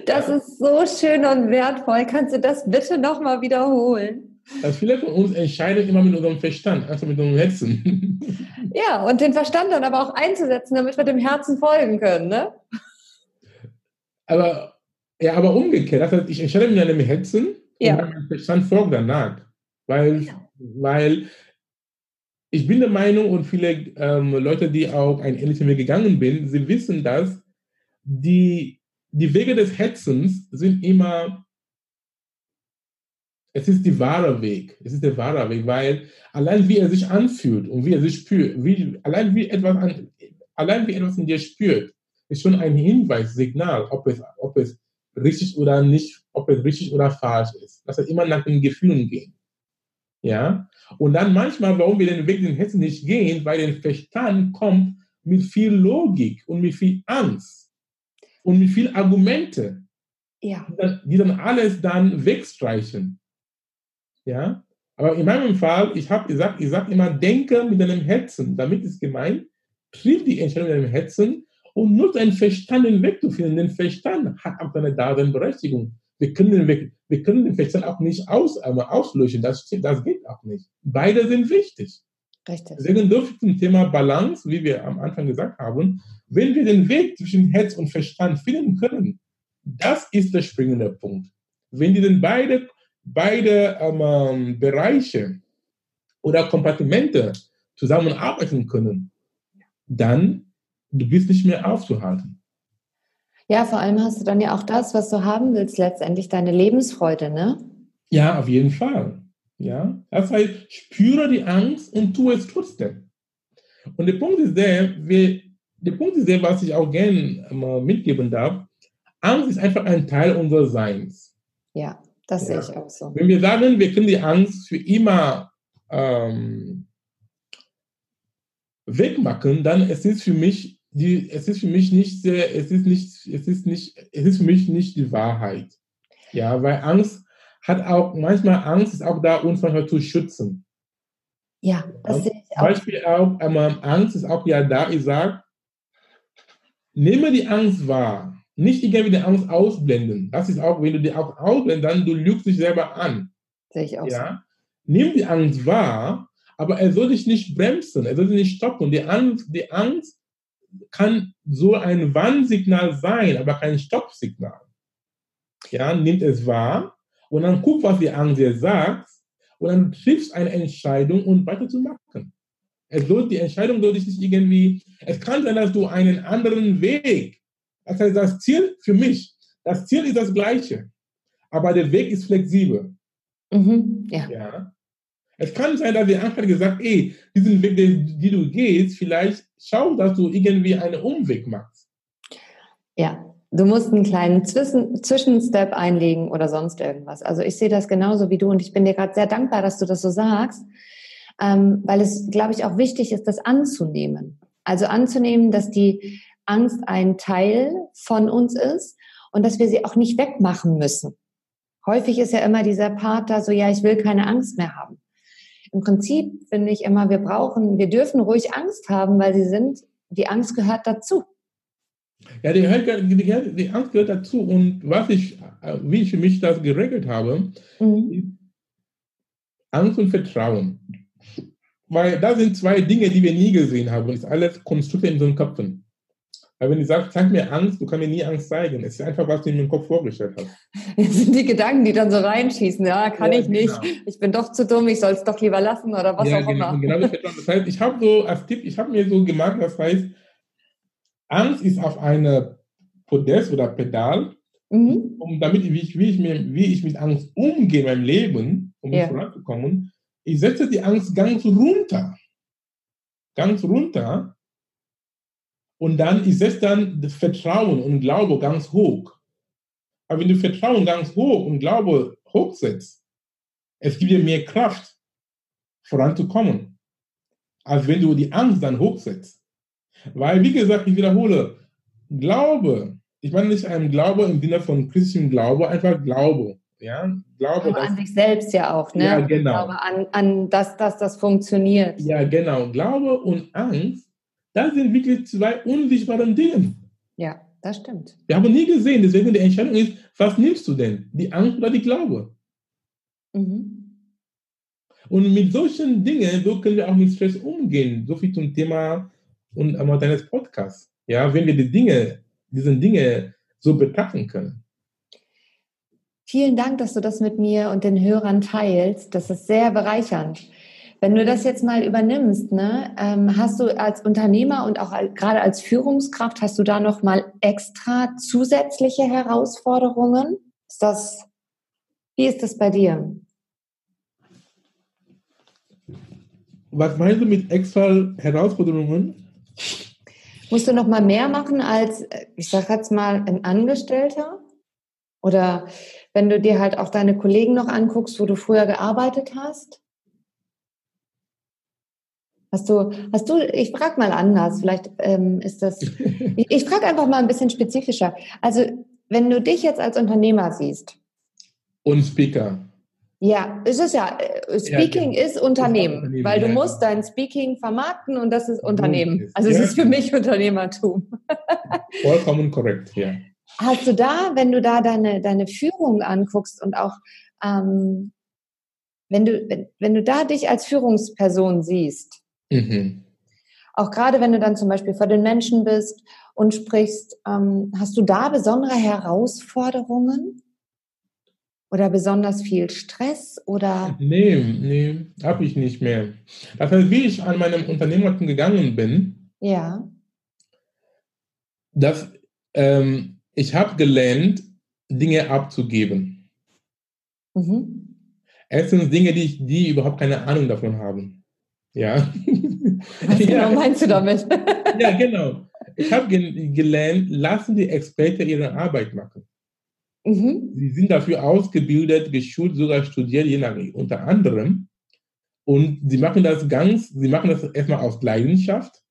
Das ist so schön und wertvoll. Kannst du das bitte nochmal wiederholen? Also viele von uns entscheiden immer mit unserem Verstand, also mit unserem Herzen. Ja, und den Verstand dann aber auch einzusetzen, damit wir dem Herzen folgen können, ne? Aber, ja, aber umgekehrt. Das heißt, ich entscheide mit meinem Herzen ja. und mein Verstand folgt danach. Weil, ja. weil ich bin der Meinung und viele ähm, Leute, die auch einen ähnlichen Weg gegangen sind, sie wissen das, die, die Wege des Hetzens sind immer, es ist der wahre Weg. Es ist der wahre Weg, weil allein wie er sich anfühlt und wie er sich spürt, wie, allein wie etwas an, allein wie etwas in dir spürt, ist schon ein Hinweis, Signal, ob es, ob es richtig oder nicht, ob es richtig oder falsch ist. Dass wir immer nach den Gefühlen gehen. Ja? Und dann manchmal, warum wir den Weg den Hetzen nicht gehen, weil der Verstand kommt mit viel Logik und mit viel Angst und mit viel Argumente, ja. die, dann, alles dann wegstreichen. Ja? Aber in meinem Fall, ich habe gesagt, ich sage immer, denke mit deinem Herzen. Damit ist gemeint, triff die Entscheidung mit deinem Herzen und nutze deinen Verstand den Weg zu finden. Den Verstand hat auch seine Daseinsberechtigung. Wir können den, Weg, wir können den Verstand auch nicht aus, äh, auslöschen. Das, das geht auch nicht. Beide sind wichtig. Richtig. Deswegen dürfen zum Thema Balance, wie wir am Anfang gesagt haben, wenn wir den Weg zwischen Herz und Verstand finden können, das ist der springende Punkt. Wenn die denn beide, beide ähm, Bereiche oder Kompartimente zusammenarbeiten können, dann du bist nicht mehr aufzuhalten. Ja, vor allem hast du dann ja auch das, was du haben willst, letztendlich deine Lebensfreude, ne? Ja, auf jeden Fall. Ja, das heißt, spüre die Angst und tu es trotzdem. Und der Punkt ist der, wir, der Punkt ist der, was ich auch gerne mal mitgeben darf. Angst ist einfach ein Teil unseres Seins. Ja, das ja. sehe ich auch so. Wenn wir sagen, wir können die Angst für immer ähm, wegmachen, dann es ist für mich die, es ist für mich nicht sehr, es ist nicht, es ist nicht, es ist für mich nicht die Wahrheit. Ja, weil Angst hat auch, manchmal Angst ist auch da, uns manchmal zu schützen. Ja, das sehe ich auch. Beispiel auch, ähm, Angst ist auch ja da, ich sage, nehme die Angst wahr. Nicht irgendwie die Angst ausblenden. Das ist auch, wenn du die auch ausblendest, dann du lügst dich selber an. Sehe ich auch ja? So. Nimm die Angst wahr, aber er soll dich nicht bremsen, er soll dich nicht stoppen. Die Angst, die Angst kann so ein Warnsignal sein, aber kein Stoppsignal. Ja, nimmt es wahr und dann guck, was die Angst sagt und dann triffst eine Entscheidung um weiterzumachen. Es soll, die Entscheidung soll dich nicht irgendwie, es kann sein, dass du einen anderen Weg, das heißt, das Ziel für mich, das Ziel ist das gleiche, aber der Weg ist flexibel. Mhm, ja. ja. Es kann sein, dass die Angst hat gesagt, ey, diesen Weg, den, den du gehst, vielleicht schau, dass du irgendwie einen Umweg machst. Ja, du musst einen kleinen Zwischen Zwischenstep einlegen oder sonst irgendwas. Also ich sehe das genauso wie du und ich bin dir gerade sehr dankbar, dass du das so sagst, ähm, weil es, glaube ich, auch wichtig ist, das anzunehmen. Also anzunehmen, dass die Angst ein Teil von uns ist und dass wir sie auch nicht wegmachen müssen. Häufig ist ja immer dieser Part da so, ja, ich will keine Angst mehr haben im Prinzip finde ich immer, wir brauchen, wir dürfen ruhig Angst haben, weil sie sind, die Angst gehört dazu. Ja, die, die, die Angst gehört dazu. Und was ich, wie ich mich das geregelt habe, mhm. Angst und Vertrauen. Weil das sind zwei Dinge, die wir nie gesehen haben. Das ist alles Konstrukte in unseren Köpfen. Aber wenn du sagst, zeig mir Angst, du kannst mir nie Angst zeigen. Es ist einfach, was du in meinem Kopf vorgestellt hast. Das sind die Gedanken, die dann so reinschießen. Ja, kann ja, ich nicht. Genau. Ich bin doch zu dumm, ich soll es doch lieber lassen oder was ja, auch genau, immer. Genau, das heißt, ich habe so als Tipp, ich habe mir so gemacht, das heißt, Angst ist auf eine Podest oder Pedal, mhm. um damit, wie ich, wie, ich mir, wie ich mit Angst umgehe in meinem Leben, um ja. voranzukommen, ich setze die Angst ganz runter. Ganz runter und dann ist es dann das Vertrauen und Glaube ganz hoch. Aber wenn du Vertrauen ganz hoch und Glaube hochsetzt, es gibt dir mehr Kraft, voranzukommen, als wenn du die Angst dann hochsetzt. Weil, wie gesagt, ich wiederhole, Glaube, ich meine nicht ein Glaube im Sinne von christlichem Glaube, einfach Glaube. Ja, Glaube dass, an sich selbst ja auch, ne? Ja, genau. Glaube an, an dass, dass das funktioniert. Ja, genau. Glaube und Angst das sind wirklich zwei unsichtbare Dinge. Ja, das stimmt. Wir haben nie gesehen, deswegen die Entscheidung ist, was nimmst du denn? Die Angst oder die Glaube? Mhm. Und mit solchen Dingen, so können wir auch mit Stress umgehen. So viel zum Thema und deines Podcasts. Ja, wenn wir die Dinge, diese Dinge so betrachten können. Vielen Dank, dass du das mit mir und den Hörern teilst. Das ist sehr bereichernd. Wenn du das jetzt mal übernimmst, ne, ähm, hast du als Unternehmer und auch gerade als Führungskraft, hast du da noch mal extra zusätzliche Herausforderungen? Ist das, wie ist das bei dir? Was meinst du mit extra Herausforderungen? Musst du noch mal mehr machen als, ich sage jetzt mal, ein Angestellter? Oder wenn du dir halt auch deine Kollegen noch anguckst, wo du früher gearbeitet hast? Hast du, hast du, ich frage mal anders, vielleicht ähm, ist das, ich, ich frage einfach mal ein bisschen spezifischer. Also, wenn du dich jetzt als Unternehmer siehst. Und Speaker. Ja, es ist ja, äh, Speaking ja, genau. ist Unternehmen, Unternehmen weil du ja, musst dein Speaking vermarkten und das ist Unternehmen. Also es ja. ist für mich Unternehmertum. Vollkommen korrekt, ja. Hast du da, wenn du da deine, deine Führung anguckst und auch ähm, wenn du, wenn, wenn du da dich als Führungsperson siehst, mhm. auch gerade wenn du dann zum Beispiel vor den Menschen bist und sprichst, ähm, hast du da besondere Herausforderungen? Oder besonders viel Stress oder? Nee, nee, habe ich nicht mehr. Das heißt, wie ich an meinem Unternehmertum gegangen bin, ja. dass ähm, ich habe gelernt, Dinge abzugeben. Mhm. Erstens Dinge, die, ich, die überhaupt keine Ahnung davon haben. Ja. Was genau meinst du damit? ja, genau. Ich habe gelernt, lassen die Experten ihre Arbeit machen. Mhm. Sie sind dafür ausgebildet, geschult, sogar studiert, je nach, unter anderem. Und sie machen das ganz, sie machen das erstmal aus Leidenschaft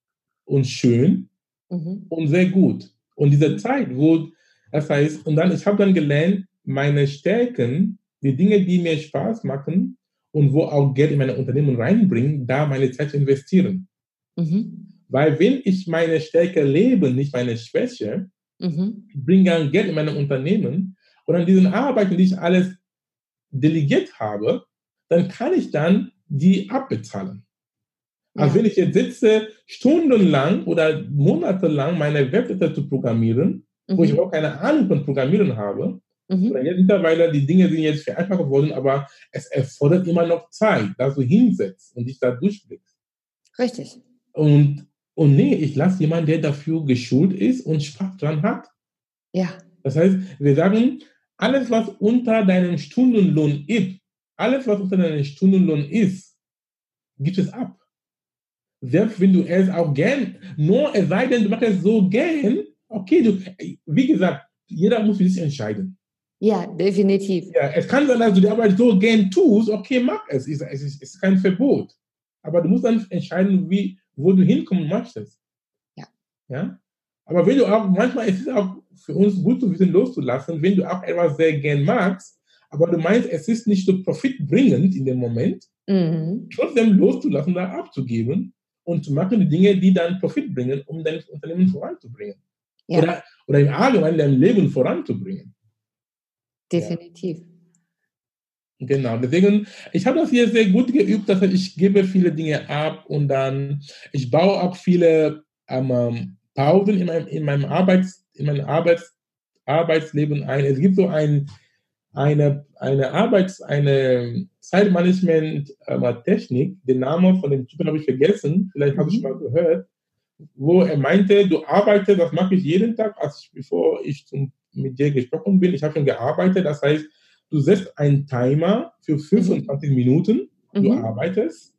und schön mhm. und sehr gut. Und diese Zeit, wo, das heißt, und dann, ich habe dann gelernt, meine Stärken, die Dinge, die mir Spaß machen und wo auch Geld in meine Unternehmen reinbringen, da meine Zeit zu investieren. Mhm. Weil wenn ich meine Stärke lebe, nicht meine Schwäche, mhm. bringe Geld in meine Unternehmen, und an diesen Arbeiten, die ich alles delegiert habe, dann kann ich dann die abbezahlen. Ja. Also wenn ich jetzt sitze, stundenlang oder monatelang meine Webseite zu programmieren, mhm. wo ich auch keine Ahnung von Programmieren habe, mhm. jetzt mittlerweile, die Dinge sind jetzt vereinfacht geworden, aber es erfordert immer noch Zeit, dass du hinsetzt und dich da durchblickst. Richtig. Und, und nee, ich lasse jemanden, der dafür geschult ist und Spaß dran hat. Ja. Das heißt, wir sagen, alles, was unter deinem Stundenlohn ist, alles, was unter deinem Stundenlohn ist, gibt es ab. Selbst wenn du es auch gern, nur es sei denn, du machst es so gern, okay, du, wie gesagt, jeder muss für sich entscheiden. Ja, definitiv. Ja, es kann sein, dass du die Arbeit so gern tust, okay, mach es, es ist, es ist kein Verbot. Aber du musst dann entscheiden, wie, wo du hinkommen möchtest. Ja. Ja? Aber wenn du auch, manchmal ist es auch für uns gut zu wissen, loszulassen, wenn du auch etwas sehr gern magst, aber du meinst, es ist nicht so profitbringend in dem Moment, mhm. trotzdem loszulassen, da abzugeben und zu machen die Dinge, die dann Profit bringen, um dein Unternehmen voranzubringen. Ja. Oder, oder im Allgemeinen dein Leben voranzubringen. Definitiv. Ja. Genau, deswegen, ich habe das hier sehr gut geübt, dass ich gebe viele Dinge ab und dann, ich baue auch viele ähm, Pausen in meinem, in meinem, Arbeits, in meinem Arbeits, Arbeitsleben ein. Es gibt so ein, eine, eine Arbeits-, eine Zeitmanagement-Technik, den Namen von dem Typen habe ich vergessen, vielleicht habe ich schon mal gehört, wo er meinte, du arbeitest, das mache ich jeden Tag, als ich, bevor ich zum, mit dir gesprochen bin, ich habe schon gearbeitet, das heißt, du setzt einen Timer für 25 mhm. Minuten, du mhm. arbeitest.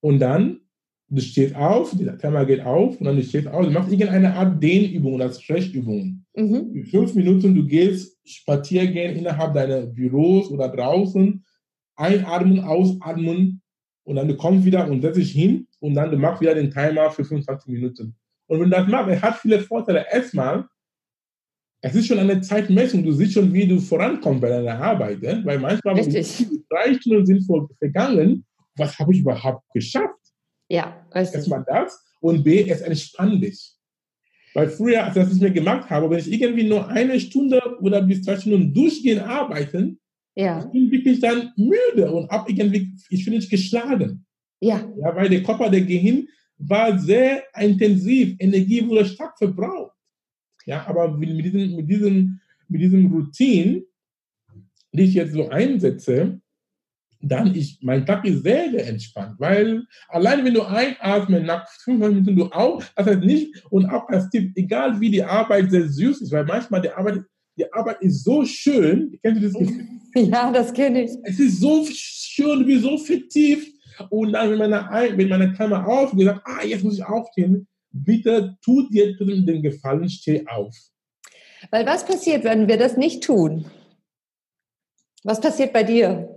Und dann du stehst auf, der Timer geht auf und dann du stehst auf, du machst irgendeine Art Dehnübung oder Stretchübung. Mhm. Fünf Minuten, du gehst spazieren gehen innerhalb deiner Büros oder draußen, einatmen, ausatmen und dann du kommst wieder und setzt dich hin und dann du machst wieder den Timer für 25 Minuten. Und wenn du das machst, es hat viele Vorteile. Erstmal, es ist schon eine Zeitmessung. Du siehst schon, wie du vorankommst bei deiner Arbeit. Ne? Weil manchmal drei Stunden sind vergangen. Was habe ich überhaupt geschafft? Ja, richtig. Erstmal das und B, es entspannt dich. Weil früher, als ich das nicht mehr gemacht habe, wenn ich irgendwie nur eine Stunde oder bis zwei Stunden durchgehend arbeiten, ja. ich bin wirklich dann müde und ab irgendwie, ich bin nicht geschlagen. Ja. ja. Weil der Körper, der Gehirn war sehr intensiv, Energie wurde stark verbraucht. Ja, aber mit diesem, mit diesem, mit diesem Routine, die ich jetzt so einsetze, dann ist mein Tag ist sehr, sehr entspannt, weil allein wenn du einatmest, nach fünf Minuten du auch, das heißt nicht, und auch als Tipp, egal wie die Arbeit sehr süß ist, weil manchmal die Arbeit, die Arbeit ist so schön, kennst du das Gefühl? Ja, das kenne ich. Es ist so schön, bist so vertieft und dann, wenn meine, wenn meine Kamera auf, gesagt, ah, jetzt muss ich aufstehen, bitte tu dir den Gefallen, steh auf. Weil was passiert, wenn wir das nicht tun? Was passiert bei dir?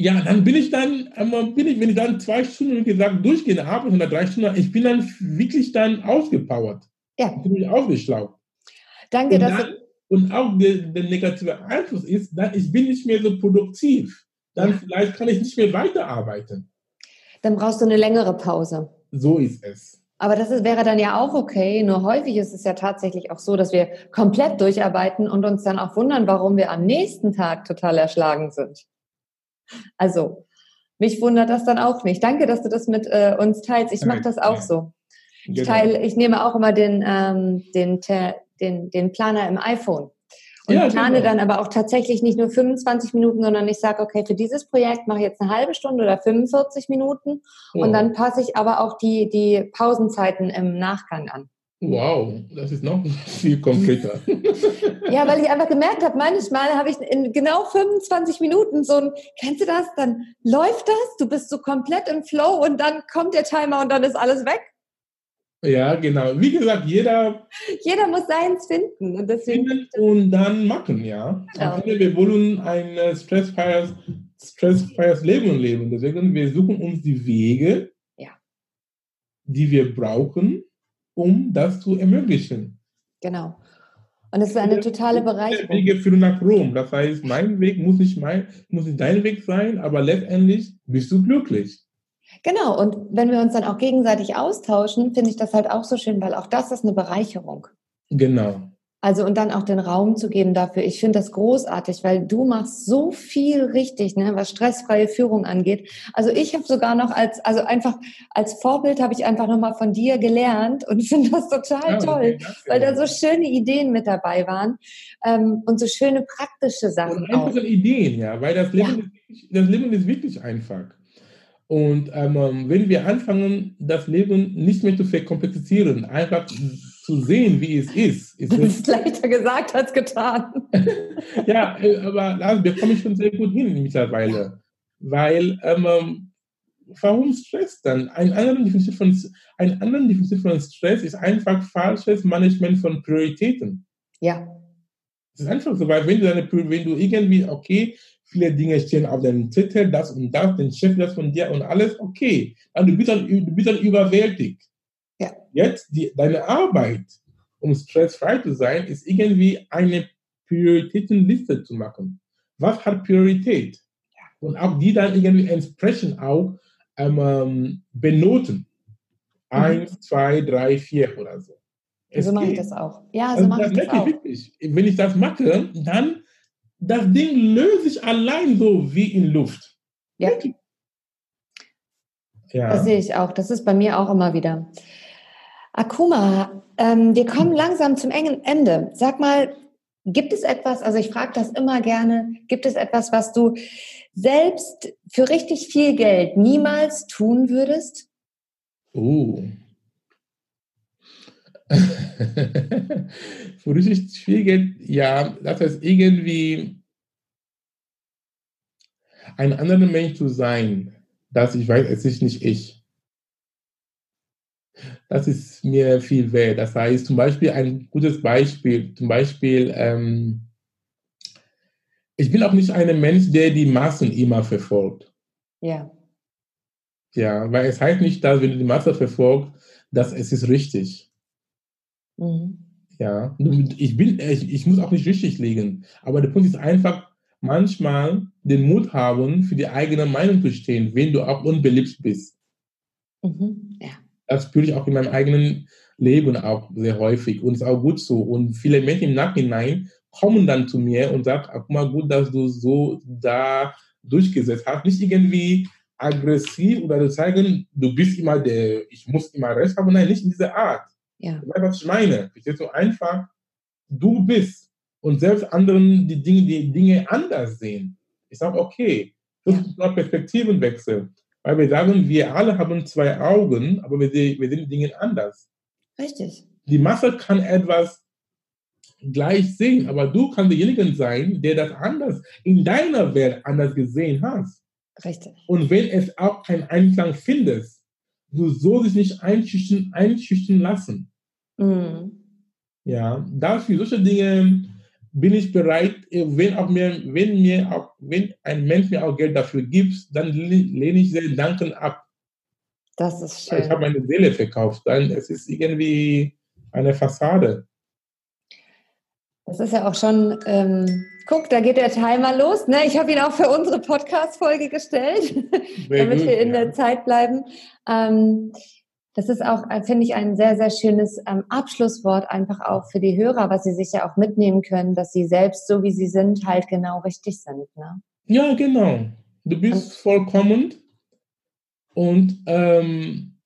Ja, dann bin ich dann, bin ich, wenn ich dann zwei Stunden, wie gesagt, durchgehend arbeite oder drei Stunden, ich bin dann wirklich dann ausgepowert. Ja. Ich bin mich aufgeschlaucht. Danke, und dass dann, Und auch der, der, negative Einfluss ist, dann, ich bin nicht mehr so produktiv. Dann ja. vielleicht kann ich nicht mehr weiterarbeiten. Dann brauchst du eine längere Pause. So ist es. Aber das ist, wäre dann ja auch okay. Nur häufig ist es ja tatsächlich auch so, dass wir komplett durcharbeiten und uns dann auch wundern, warum wir am nächsten Tag total erschlagen sind. Also, mich wundert das dann auch nicht. Danke, dass du das mit äh, uns teilst. Ich mache das auch ja. so. Ich, genau. teile, ich nehme auch immer den, ähm, den, den, den Planer im iPhone und ja, plane genau. dann aber auch tatsächlich nicht nur 25 Minuten, sondern ich sage, okay, für dieses Projekt mache ich jetzt eine halbe Stunde oder 45 Minuten wow. und dann passe ich aber auch die, die Pausenzeiten im Nachgang an. Wow, das ist noch viel konkreter. ja, weil ich einfach gemerkt habe, manchmal habe ich in genau 25 Minuten so ein, kennst du das? Dann läuft das, du bist so komplett im Flow und dann kommt der Timer und dann ist alles weg. Ja, genau. Wie gesagt, jeder. Jeder muss seins finden. Und, deswegen finden und dann machen, ja. Genau. wir wollen ein äh, stressfreies, stressfreies Leben leben. Deswegen, wir suchen uns die Wege, ja. die wir brauchen, um das zu ermöglichen. Genau. Und es ist eine totale Bereicherung. Wege führen nach Rom. Das heißt, mein Weg muss nicht, mein, muss nicht dein Weg sein, aber letztendlich bist du glücklich. Genau, und wenn wir uns dann auch gegenseitig austauschen, finde ich das halt auch so schön, weil auch das ist eine Bereicherung. Genau. Also und dann auch den Raum zu geben dafür. Ich finde das großartig, weil du machst so viel richtig, ne, was stressfreie Führung angeht. Also ich habe sogar noch als, also einfach als Vorbild habe ich einfach nochmal von dir gelernt und finde das total ja, toll, okay, weil da so schöne Ideen mit dabei waren ähm, und so schöne praktische Sachen. Und einfache Ideen, ja, weil das Leben, ja. Ist, das Leben ist wirklich einfach. Und ähm, wenn wir anfangen, das Leben nicht mehr zu verkomplizieren, einfach zu sehen, wie es ist. Ist das ist leichter gesagt als getan. ja, äh, aber das bekomme ich schon sehr gut hin mittlerweile. Weil, ähm, warum Stress dann? Ein anderer Definition von, ein anderer Definition von Stress ist einfach falsches Management von Prioritäten. Ja. Es ist einfach so, weil wenn du, deine, wenn du irgendwie, okay, viele Dinge stehen auf dem Zettel, das und das, den Chef das von dir und alles, okay. Und du bist dann, du bist dann überwältigt. Ja. Jetzt, die, deine Arbeit, um stressfrei zu sein, ist irgendwie eine Prioritätenliste zu machen. Was hat Priorität? Ja. Und auch die dann irgendwie entsprechend auch ähm, ähm benoten. Mhm. Eins, zwei, drei, vier oder so. Es so mache ich das auch. Ja, so also mache ich das auch. Wirklich. Wenn ich das mache, dann das Ding löst sich allein so wie in Luft. Ja. ja. Das sehe ich auch. Das ist bei mir auch immer wieder. Akuma, ähm, wir kommen langsam zum engen Ende. Sag mal, gibt es etwas, also ich frage das immer gerne, gibt es etwas, was du selbst für richtig viel Geld niemals tun würdest? Oh. Für richtig viel Geld, ja, das heißt irgendwie ein anderer Mensch zu sein, dass ich weiß, es ist nicht ich. Das ist mir viel wert. Das heißt, zum Beispiel ein gutes Beispiel, zum Beispiel, ähm, ich bin auch nicht ein Mensch, der die Massen immer verfolgt. Ja. Ja, weil es heißt nicht, dass wenn du die Masse verfolgst, dass es ist richtig. Mhm. Ja, ich, bin, ich, ich muss auch nicht richtig liegen. Aber der Punkt ist einfach, manchmal den Mut haben, für die eigene Meinung zu stehen, wenn du auch unbeliebt bist. Mhm. Ja. Das spüre ich auch in meinem eigenen Leben auch sehr häufig und ist auch gut so. Und viele Menschen im Nachhinein kommen dann zu mir und sagen, guck mal, gut, dass du so da durchgesetzt hast. Nicht irgendwie aggressiv oder zu zeigen, du bist immer der, ich muss immer recht haben. Nein, nicht in dieser Art. Ja. Weißt, was ich meine. Ich so einfach, du bist und selbst anderen die Dinge, die Dinge anders sehen. Ich sage, okay, Das ja. ist ein Perspektivenwechsel. Weil wir sagen, wir alle haben zwei Augen, aber wir, wir sehen Dinge anders. Richtig. Die Masse kann etwas gleich sehen, aber du kannst derjenige sein, der das anders in deiner Welt anders gesehen hast. Richtig. Und wenn es auch keinen Einklang findest, du sollst dich nicht einschüchtern, einschüchtern lassen. Mhm. Ja, dafür solche Dinge bin ich bereit, wenn auch mir, wenn mir auch, wenn ein Mensch mir auch Geld dafür gibt, dann lehne ich den Danken ab. Das ist schön. Ich habe meine Seele verkauft, dann es ist irgendwie eine Fassade. Das ist ja auch schon, ähm, guck, da geht der Timer los. Ne? Ich habe ihn auch für unsere Podcast-Folge gestellt, damit gut, wir in ja. der Zeit bleiben. Ähm, das ist auch, äh, finde ich, ein sehr, sehr schönes ähm, Abschlusswort einfach auch für die Hörer, was sie sich ja auch mitnehmen können, dass sie selbst, so wie sie sind, halt genau richtig sind. Ne? Ja, genau. Du bist vollkommen und ähm,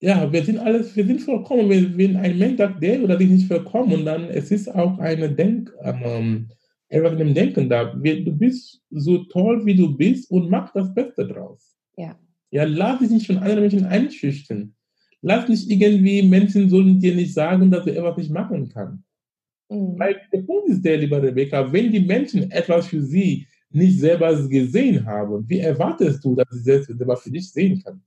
ja, wir sind alles, wir sind vollkommen. Wenn, wenn ein Mensch sagt, der oder die nicht vollkommen, dann es ist auch eine Denk, ähm, etwas in dem Denken da. Du bist so toll, wie du bist und mach das Beste draus. Ja. Ja, lass dich nicht von anderen Menschen einschüchtern. Lass nicht irgendwie, Menschen sollen dir nicht sagen, dass du etwas nicht machen kannst. Mhm. Weil der Punkt ist der, liebe Rebecca, wenn die Menschen etwas für sie nicht selber gesehen haben, wie erwartest du, dass sie selbst etwas für dich sehen können?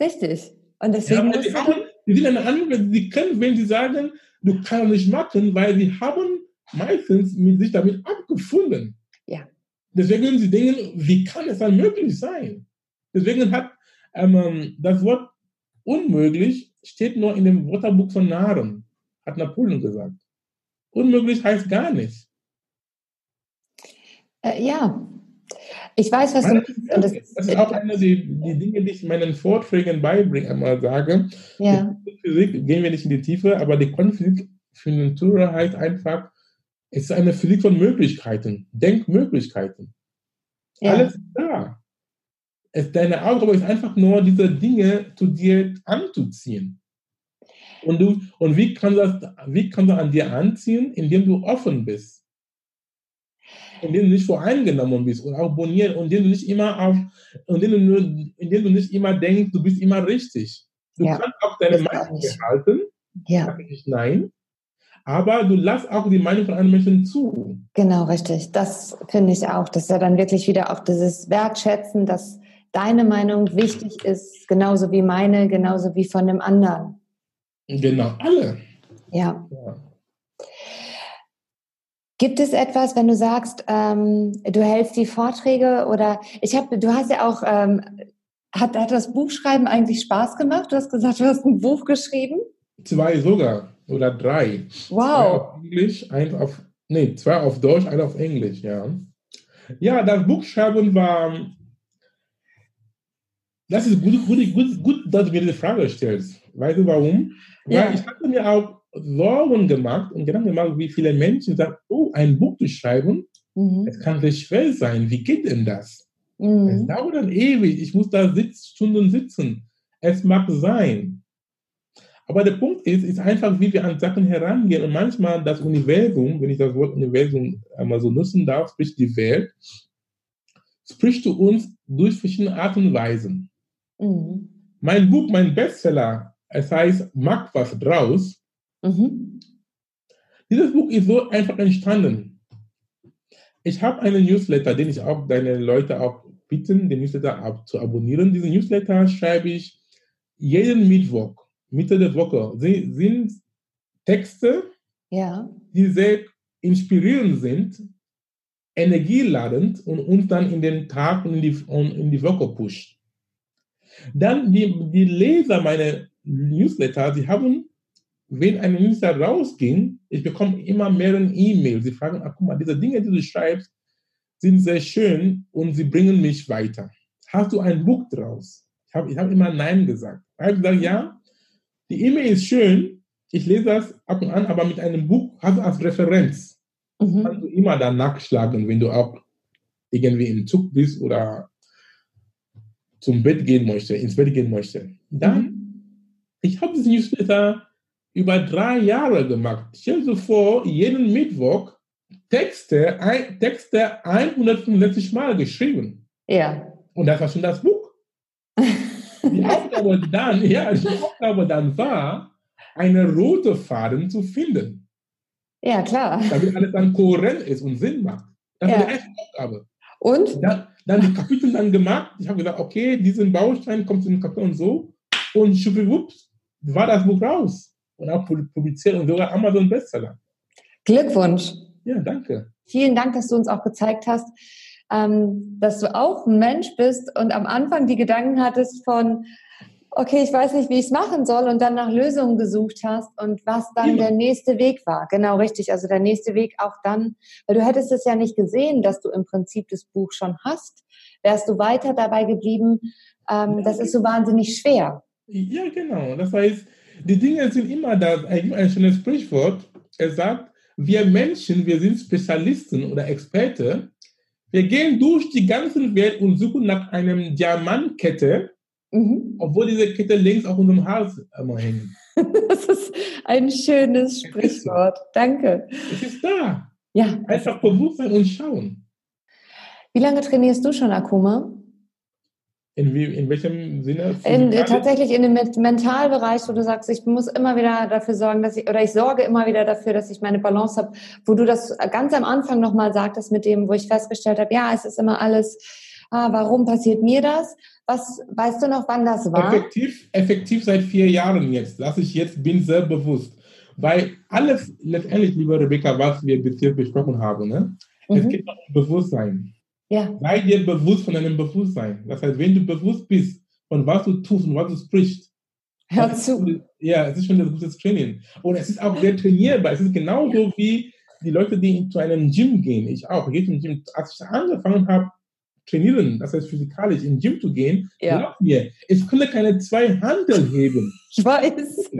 Richtig. Und deswegen ja, die, haben, die sind eine andere, die können, wenn sie sagen, du kannst nicht machen, weil sie haben meistens mit sich damit abgefunden. Ja. Deswegen sie denken, wie kann es dann möglich sein? Deswegen hat ähm, das Wort unmöglich steht nur in dem Wörterbuch von Narren, hat Napoleon gesagt. Unmöglich heißt gar nichts. Äh, ja, ich weiß, was Meine, du das, das, ist auch eine der die Dinge, die ich meinen Vorträgen beibringe, einmal sage. Ja. Physik gehen wir nicht in die Tiefe, aber die Quantenphysik für Natura heißt einfach, es ist eine Physik von Möglichkeiten, Denkmöglichkeiten. Ja. Alles ist da. Es, deine Aufgabe ist einfach nur, diese Dinge zu dir anzuziehen. Und, du, und wie, kann das, wie kann das an dir anziehen? Indem du offen bist indem du nicht voreingenommen bist und auch bonieren, und indem du nicht immer auf, indem du, nur, indem du nicht immer denkst, du bist immer richtig. Du ja, kannst auch deine Meinung behalten, ja. ich nein, aber du lass auch die Meinung von anderen Menschen zu. Genau, richtig. Das finde ich auch. Das ist ja dann wirklich wieder auch dieses Wertschätzen, dass deine Meinung wichtig ist, genauso wie meine, genauso wie von dem anderen. Genau, alle. ja. ja. Gibt es etwas, wenn du sagst, ähm, du hältst die Vorträge oder ich habe, du hast ja auch, ähm, hat, hat das Buchschreiben eigentlich Spaß gemacht? Du hast gesagt, du hast ein Buch geschrieben? Zwei sogar oder drei. Wow. Zwei auf Englisch, eins auf, nee, zwei auf Deutsch, eins auf Englisch, ja. Ja, das Buchschreiben war, das ist gut, gut, gut, gut dass du mir diese Frage stellst. Weißt du warum? Weil ich hatte mir auch Sorgen gemacht und Gedanken gemacht, wie viele Menschen sagen, oh, ein Buch zu schreiben, mhm. es kann sehr schwer sein. Wie geht denn das? Mhm. Es dauert dann ewig. Ich muss da sitz, Stunden sitzen. Es mag sein. Aber der Punkt ist, ist einfach, wie wir an Sachen herangehen. Und manchmal das Universum, wenn ich das Wort Universum einmal so nutzen darf, sprich die Welt, spricht zu uns durch verschiedene Arten und Weisen. Mhm. Mein Buch, mein Bestseller, es heißt Mach was draus, Mhm. Dieses Buch ist so einfach entstanden. Ich habe einen Newsletter, den ich auch deine Leute auch bitten, den Newsletter ab, zu abonnieren. Diesen Newsletter schreibe ich jeden Mittwoch, Mitte der Woche. Sie sind Texte, ja. die sehr inspirierend sind, energieladend und uns dann in den Tag und in die, und in die Woche pusht. Dann die, die Leser meiner Newsletter, sie haben wenn ein Minister rausging, ich bekomme immer mehr E-Mails. Sie fragen, ach, guck mal, diese Dinge, die du schreibst, sind sehr schön und sie bringen mich weiter. Hast du ein Buch draus? Ich habe ich hab immer Nein gesagt. Ich habe gesagt, ja, die E-Mail ist schön, ich lese das ab und an, aber mit einem Buch hast du als Referenz. Mhm. Kannst du immer dann nachschlagen, wenn du auch irgendwie im Zug bist oder zum Bett gehen möchtest, ins Bett gehen möchtest. Dann, mhm. ich habe das Newsletter über drei Jahre gemacht. Stell dir vor, jeden Mittwoch Texte, ein, Texte 165 Mal geschrieben. Ja. Und das war schon das Buch. Die Aufgabe dann, ja, die Aufgabe dann war, eine rote Faden zu finden. Ja, klar. Damit alles dann kohärent ist und Sinn macht. Das ja. war die erste Aufgabe. Und? Dann, dann die Kapitel dann gemacht. Ich habe gesagt, okay, diesen Baustein kommt in den Kapitel und so. Und schwupps, war das Buch raus. Und auch publiziert und sogar Amazon Bestseller. Glückwunsch. Ja, danke. Vielen Dank, dass du uns auch gezeigt hast, ähm, dass du auch ein Mensch bist und am Anfang die Gedanken hattest von, okay, ich weiß nicht, wie ich es machen soll und dann nach Lösungen gesucht hast und was dann ja. der nächste Weg war. Genau richtig. Also der nächste Weg auch dann, weil du hättest es ja nicht gesehen, dass du im Prinzip das Buch schon hast. Wärst du weiter dabei geblieben, ähm, ja. das ist so wahnsinnig schwer. Ja, genau. Das heißt, die Dinge sind immer da. Ein schönes Sprichwort. Er sagt, wir Menschen, wir sind Spezialisten oder Experte. Wir gehen durch die ganze Welt und suchen nach einem Diamantkette, Mhm. Obwohl diese Kette links auf unserem Hals immer hängt. Das ist ein schönes Sprichwort. Danke. Es ist da. Ja. Einfach bewusst sein und schauen. Wie lange trainierst du schon Akuma? In, wie, in welchem Sinne? In, tatsächlich in dem Mentalbereich, wo du sagst, ich muss immer wieder dafür sorgen, dass ich, oder ich sorge immer wieder dafür, dass ich meine Balance habe, wo du das ganz am Anfang nochmal sagtest mit dem, wo ich festgestellt habe, ja, es ist immer alles, ah, warum passiert mir das? Was weißt du noch, wann das war? Effektiv, effektiv seit vier Jahren jetzt. Dass ich jetzt bin sehr bewusst. Weil alles letztendlich, liebe Rebecca, was wir bisher besprochen haben, ne? Mhm. es geht um Bewusstsein. Ja. Sei dir bewusst von deinem Bewusstsein. Das heißt, wenn du bewusst bist von was du tust und was du sprichst, Hör zu. ja, es ist schon ein gutes Training. Und es ist auch sehr trainierbar. Es ist genauso ja. wie die Leute, die zu einem Gym gehen. Ich auch. Ich gehe zum Gym. Als ich angefangen habe, trainieren, das heißt physikalisch in Gym zu gehen, ja. glaub mir, ich konnte keine zwei Handel heben. Ich weiß.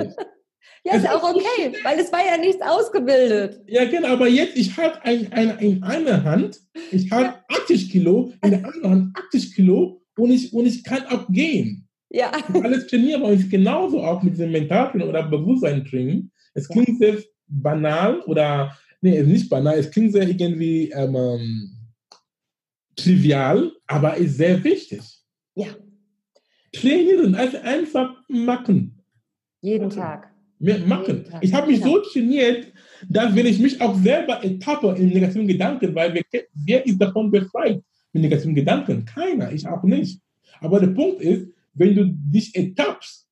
Ja, ist auch okay, weil es war ja nichts ausgebildet. Ja, genau, aber jetzt, ich habe ein, ein, in einer Hand, ich habe 80 Kilo, in der anderen Hand 80 Kilo und ich, und ich kann auch gehen. Ja. Alles trainierbar und genauso auch mit dem Mentaltraining oder Bewusstseintraining. Es klingt ja. sehr banal oder, nee, nicht banal, es klingt sehr irgendwie ähm, trivial, aber ist sehr wichtig. Ja. Trainieren, also einfach machen. Jeden Tag. Mehr machen. Tag. Ich habe mich so trainiert, dass wenn ich mich auch selber ertappe in negativen Gedanken, weil wer, wer ist davon befreit mit negativen Gedanken? Keiner, ich auch nicht. Aber der Punkt ist, wenn du dich ertappst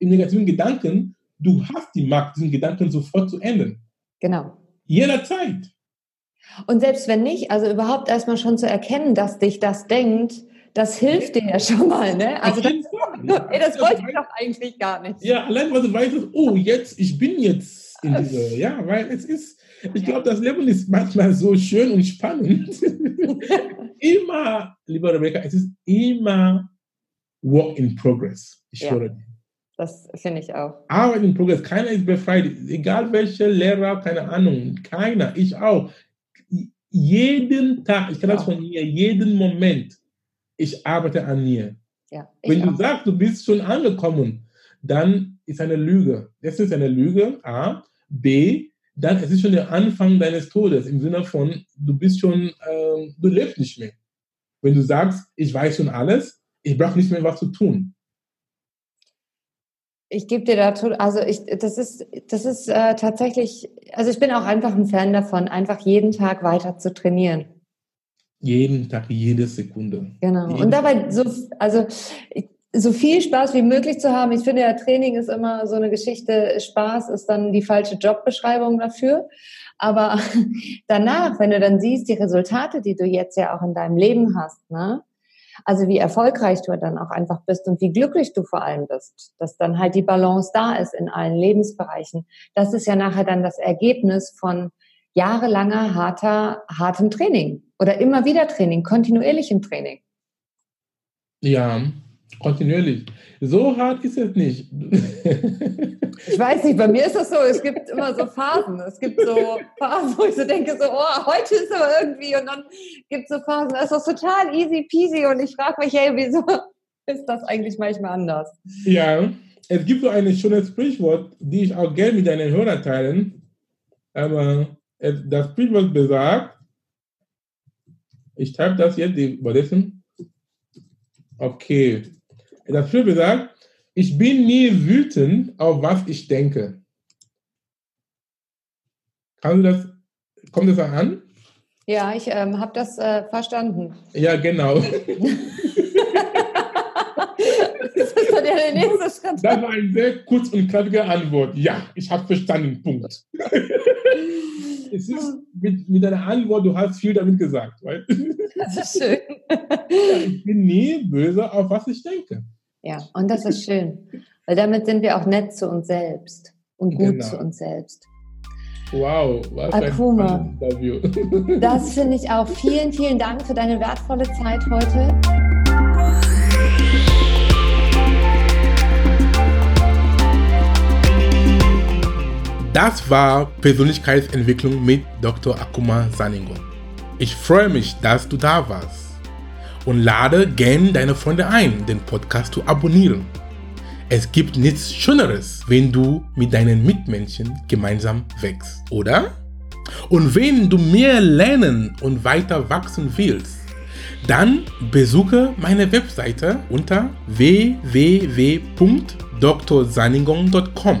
in negativen Gedanken, du hast die Macht, diesen Gedanken sofort zu ändern. Genau. Jederzeit. Und selbst wenn nicht, also überhaupt erstmal schon zu erkennen, dass dich das denkt, das hilft dir ja schon mal, ne? Also das, ey, das wollte ich doch eigentlich gar nicht. Ja, allein weil du weißt, oh, jetzt, ich bin jetzt in dieser, ja, weil es ist, ich glaube, das Leben ist manchmal so schön und spannend. immer, lieber Rebecca, es ist immer Work in Progress. Ich ja. höre dir. Das finde ich auch. Arbeit in Progress. Keiner ist befreit. Egal welcher Lehrer, keine Ahnung. Keiner. Ich auch jeden Tag, ich kann das von mir, jeden Moment, ich arbeite an mir. Ja, Wenn du auch. sagst, du bist schon angekommen, dann ist eine Lüge. Das ist eine Lüge, A. B, dann es ist schon der Anfang deines Todes, im Sinne von, du bist schon, äh, du lebst nicht mehr. Wenn du sagst, ich weiß schon alles, ich brauche nicht mehr was zu tun ich gebe dir da, also ich, das ist, das ist äh, tatsächlich, also ich bin auch einfach ein Fan davon, einfach jeden Tag weiter zu trainieren. Jeden Tag, jede Sekunde. Genau. Jede und dabei so, also so viel Spaß wie möglich zu haben. Ich finde ja, Training ist immer so eine Geschichte. Spaß ist dann die falsche Jobbeschreibung dafür. Aber danach, wenn du dann siehst, die Resultate, die du jetzt ja auch in deinem Leben hast, ne? Also wie erfolgreich du dann auch einfach bist und wie glücklich du vor allem bist, dass dann halt die Balance da ist in allen Lebensbereichen. Das ist ja nachher dann das Ergebnis von jahrelanger harter, hartem Training oder immer wieder Training, kontinuierlichem Training. Ja, kontinuierlich. So hart ist es nicht. Ich weiß nicht, bei mir ist das so, es gibt immer so Phasen. Es gibt so Phasen, wo ich so denke, so, oh, heute ist aber irgendwie und dann gibt es so Phasen, das ist total easy peasy und ich frage mich, hey, wieso ist das eigentlich manchmal anders? Ja, es gibt so ein schönes Sprichwort, die ich auch gerne mit deinen Hörern teilen. Aber das Sprichwort besagt, ich schreibe das jetzt übersetzen. Okay. Das Sprichwort besagt, ich bin nie wütend auf was ich denke. Kannst du das, kommt das an? Ja, ich ähm, habe das äh, verstanden. Ja, genau. das ist dann der nächste Schritt. Das war eine sehr kurz und knackige Antwort. Ja, ich habe verstanden. Punkt. es ist mit, mit deiner Antwort, du hast viel damit gesagt. Weil das ist schön. Ich bin nie böse auf was ich denke. Ja, und das ist schön. Weil damit sind wir auch nett zu uns selbst und gut genau. zu uns selbst. Wow, was Akuma. ein Interview. Das finde ich auch. Vielen, vielen Dank für deine wertvolle Zeit heute. Das war Persönlichkeitsentwicklung mit Dr. Akuma Saningo. Ich freue mich, dass du da warst und lade gerne deine Freunde ein, den Podcast zu abonnieren. Es gibt nichts Schöneres, wenn du mit deinen Mitmenschen gemeinsam wächst, oder? Und wenn du mehr lernen und weiter wachsen willst, dann besuche meine Webseite unter www.drsaningong.com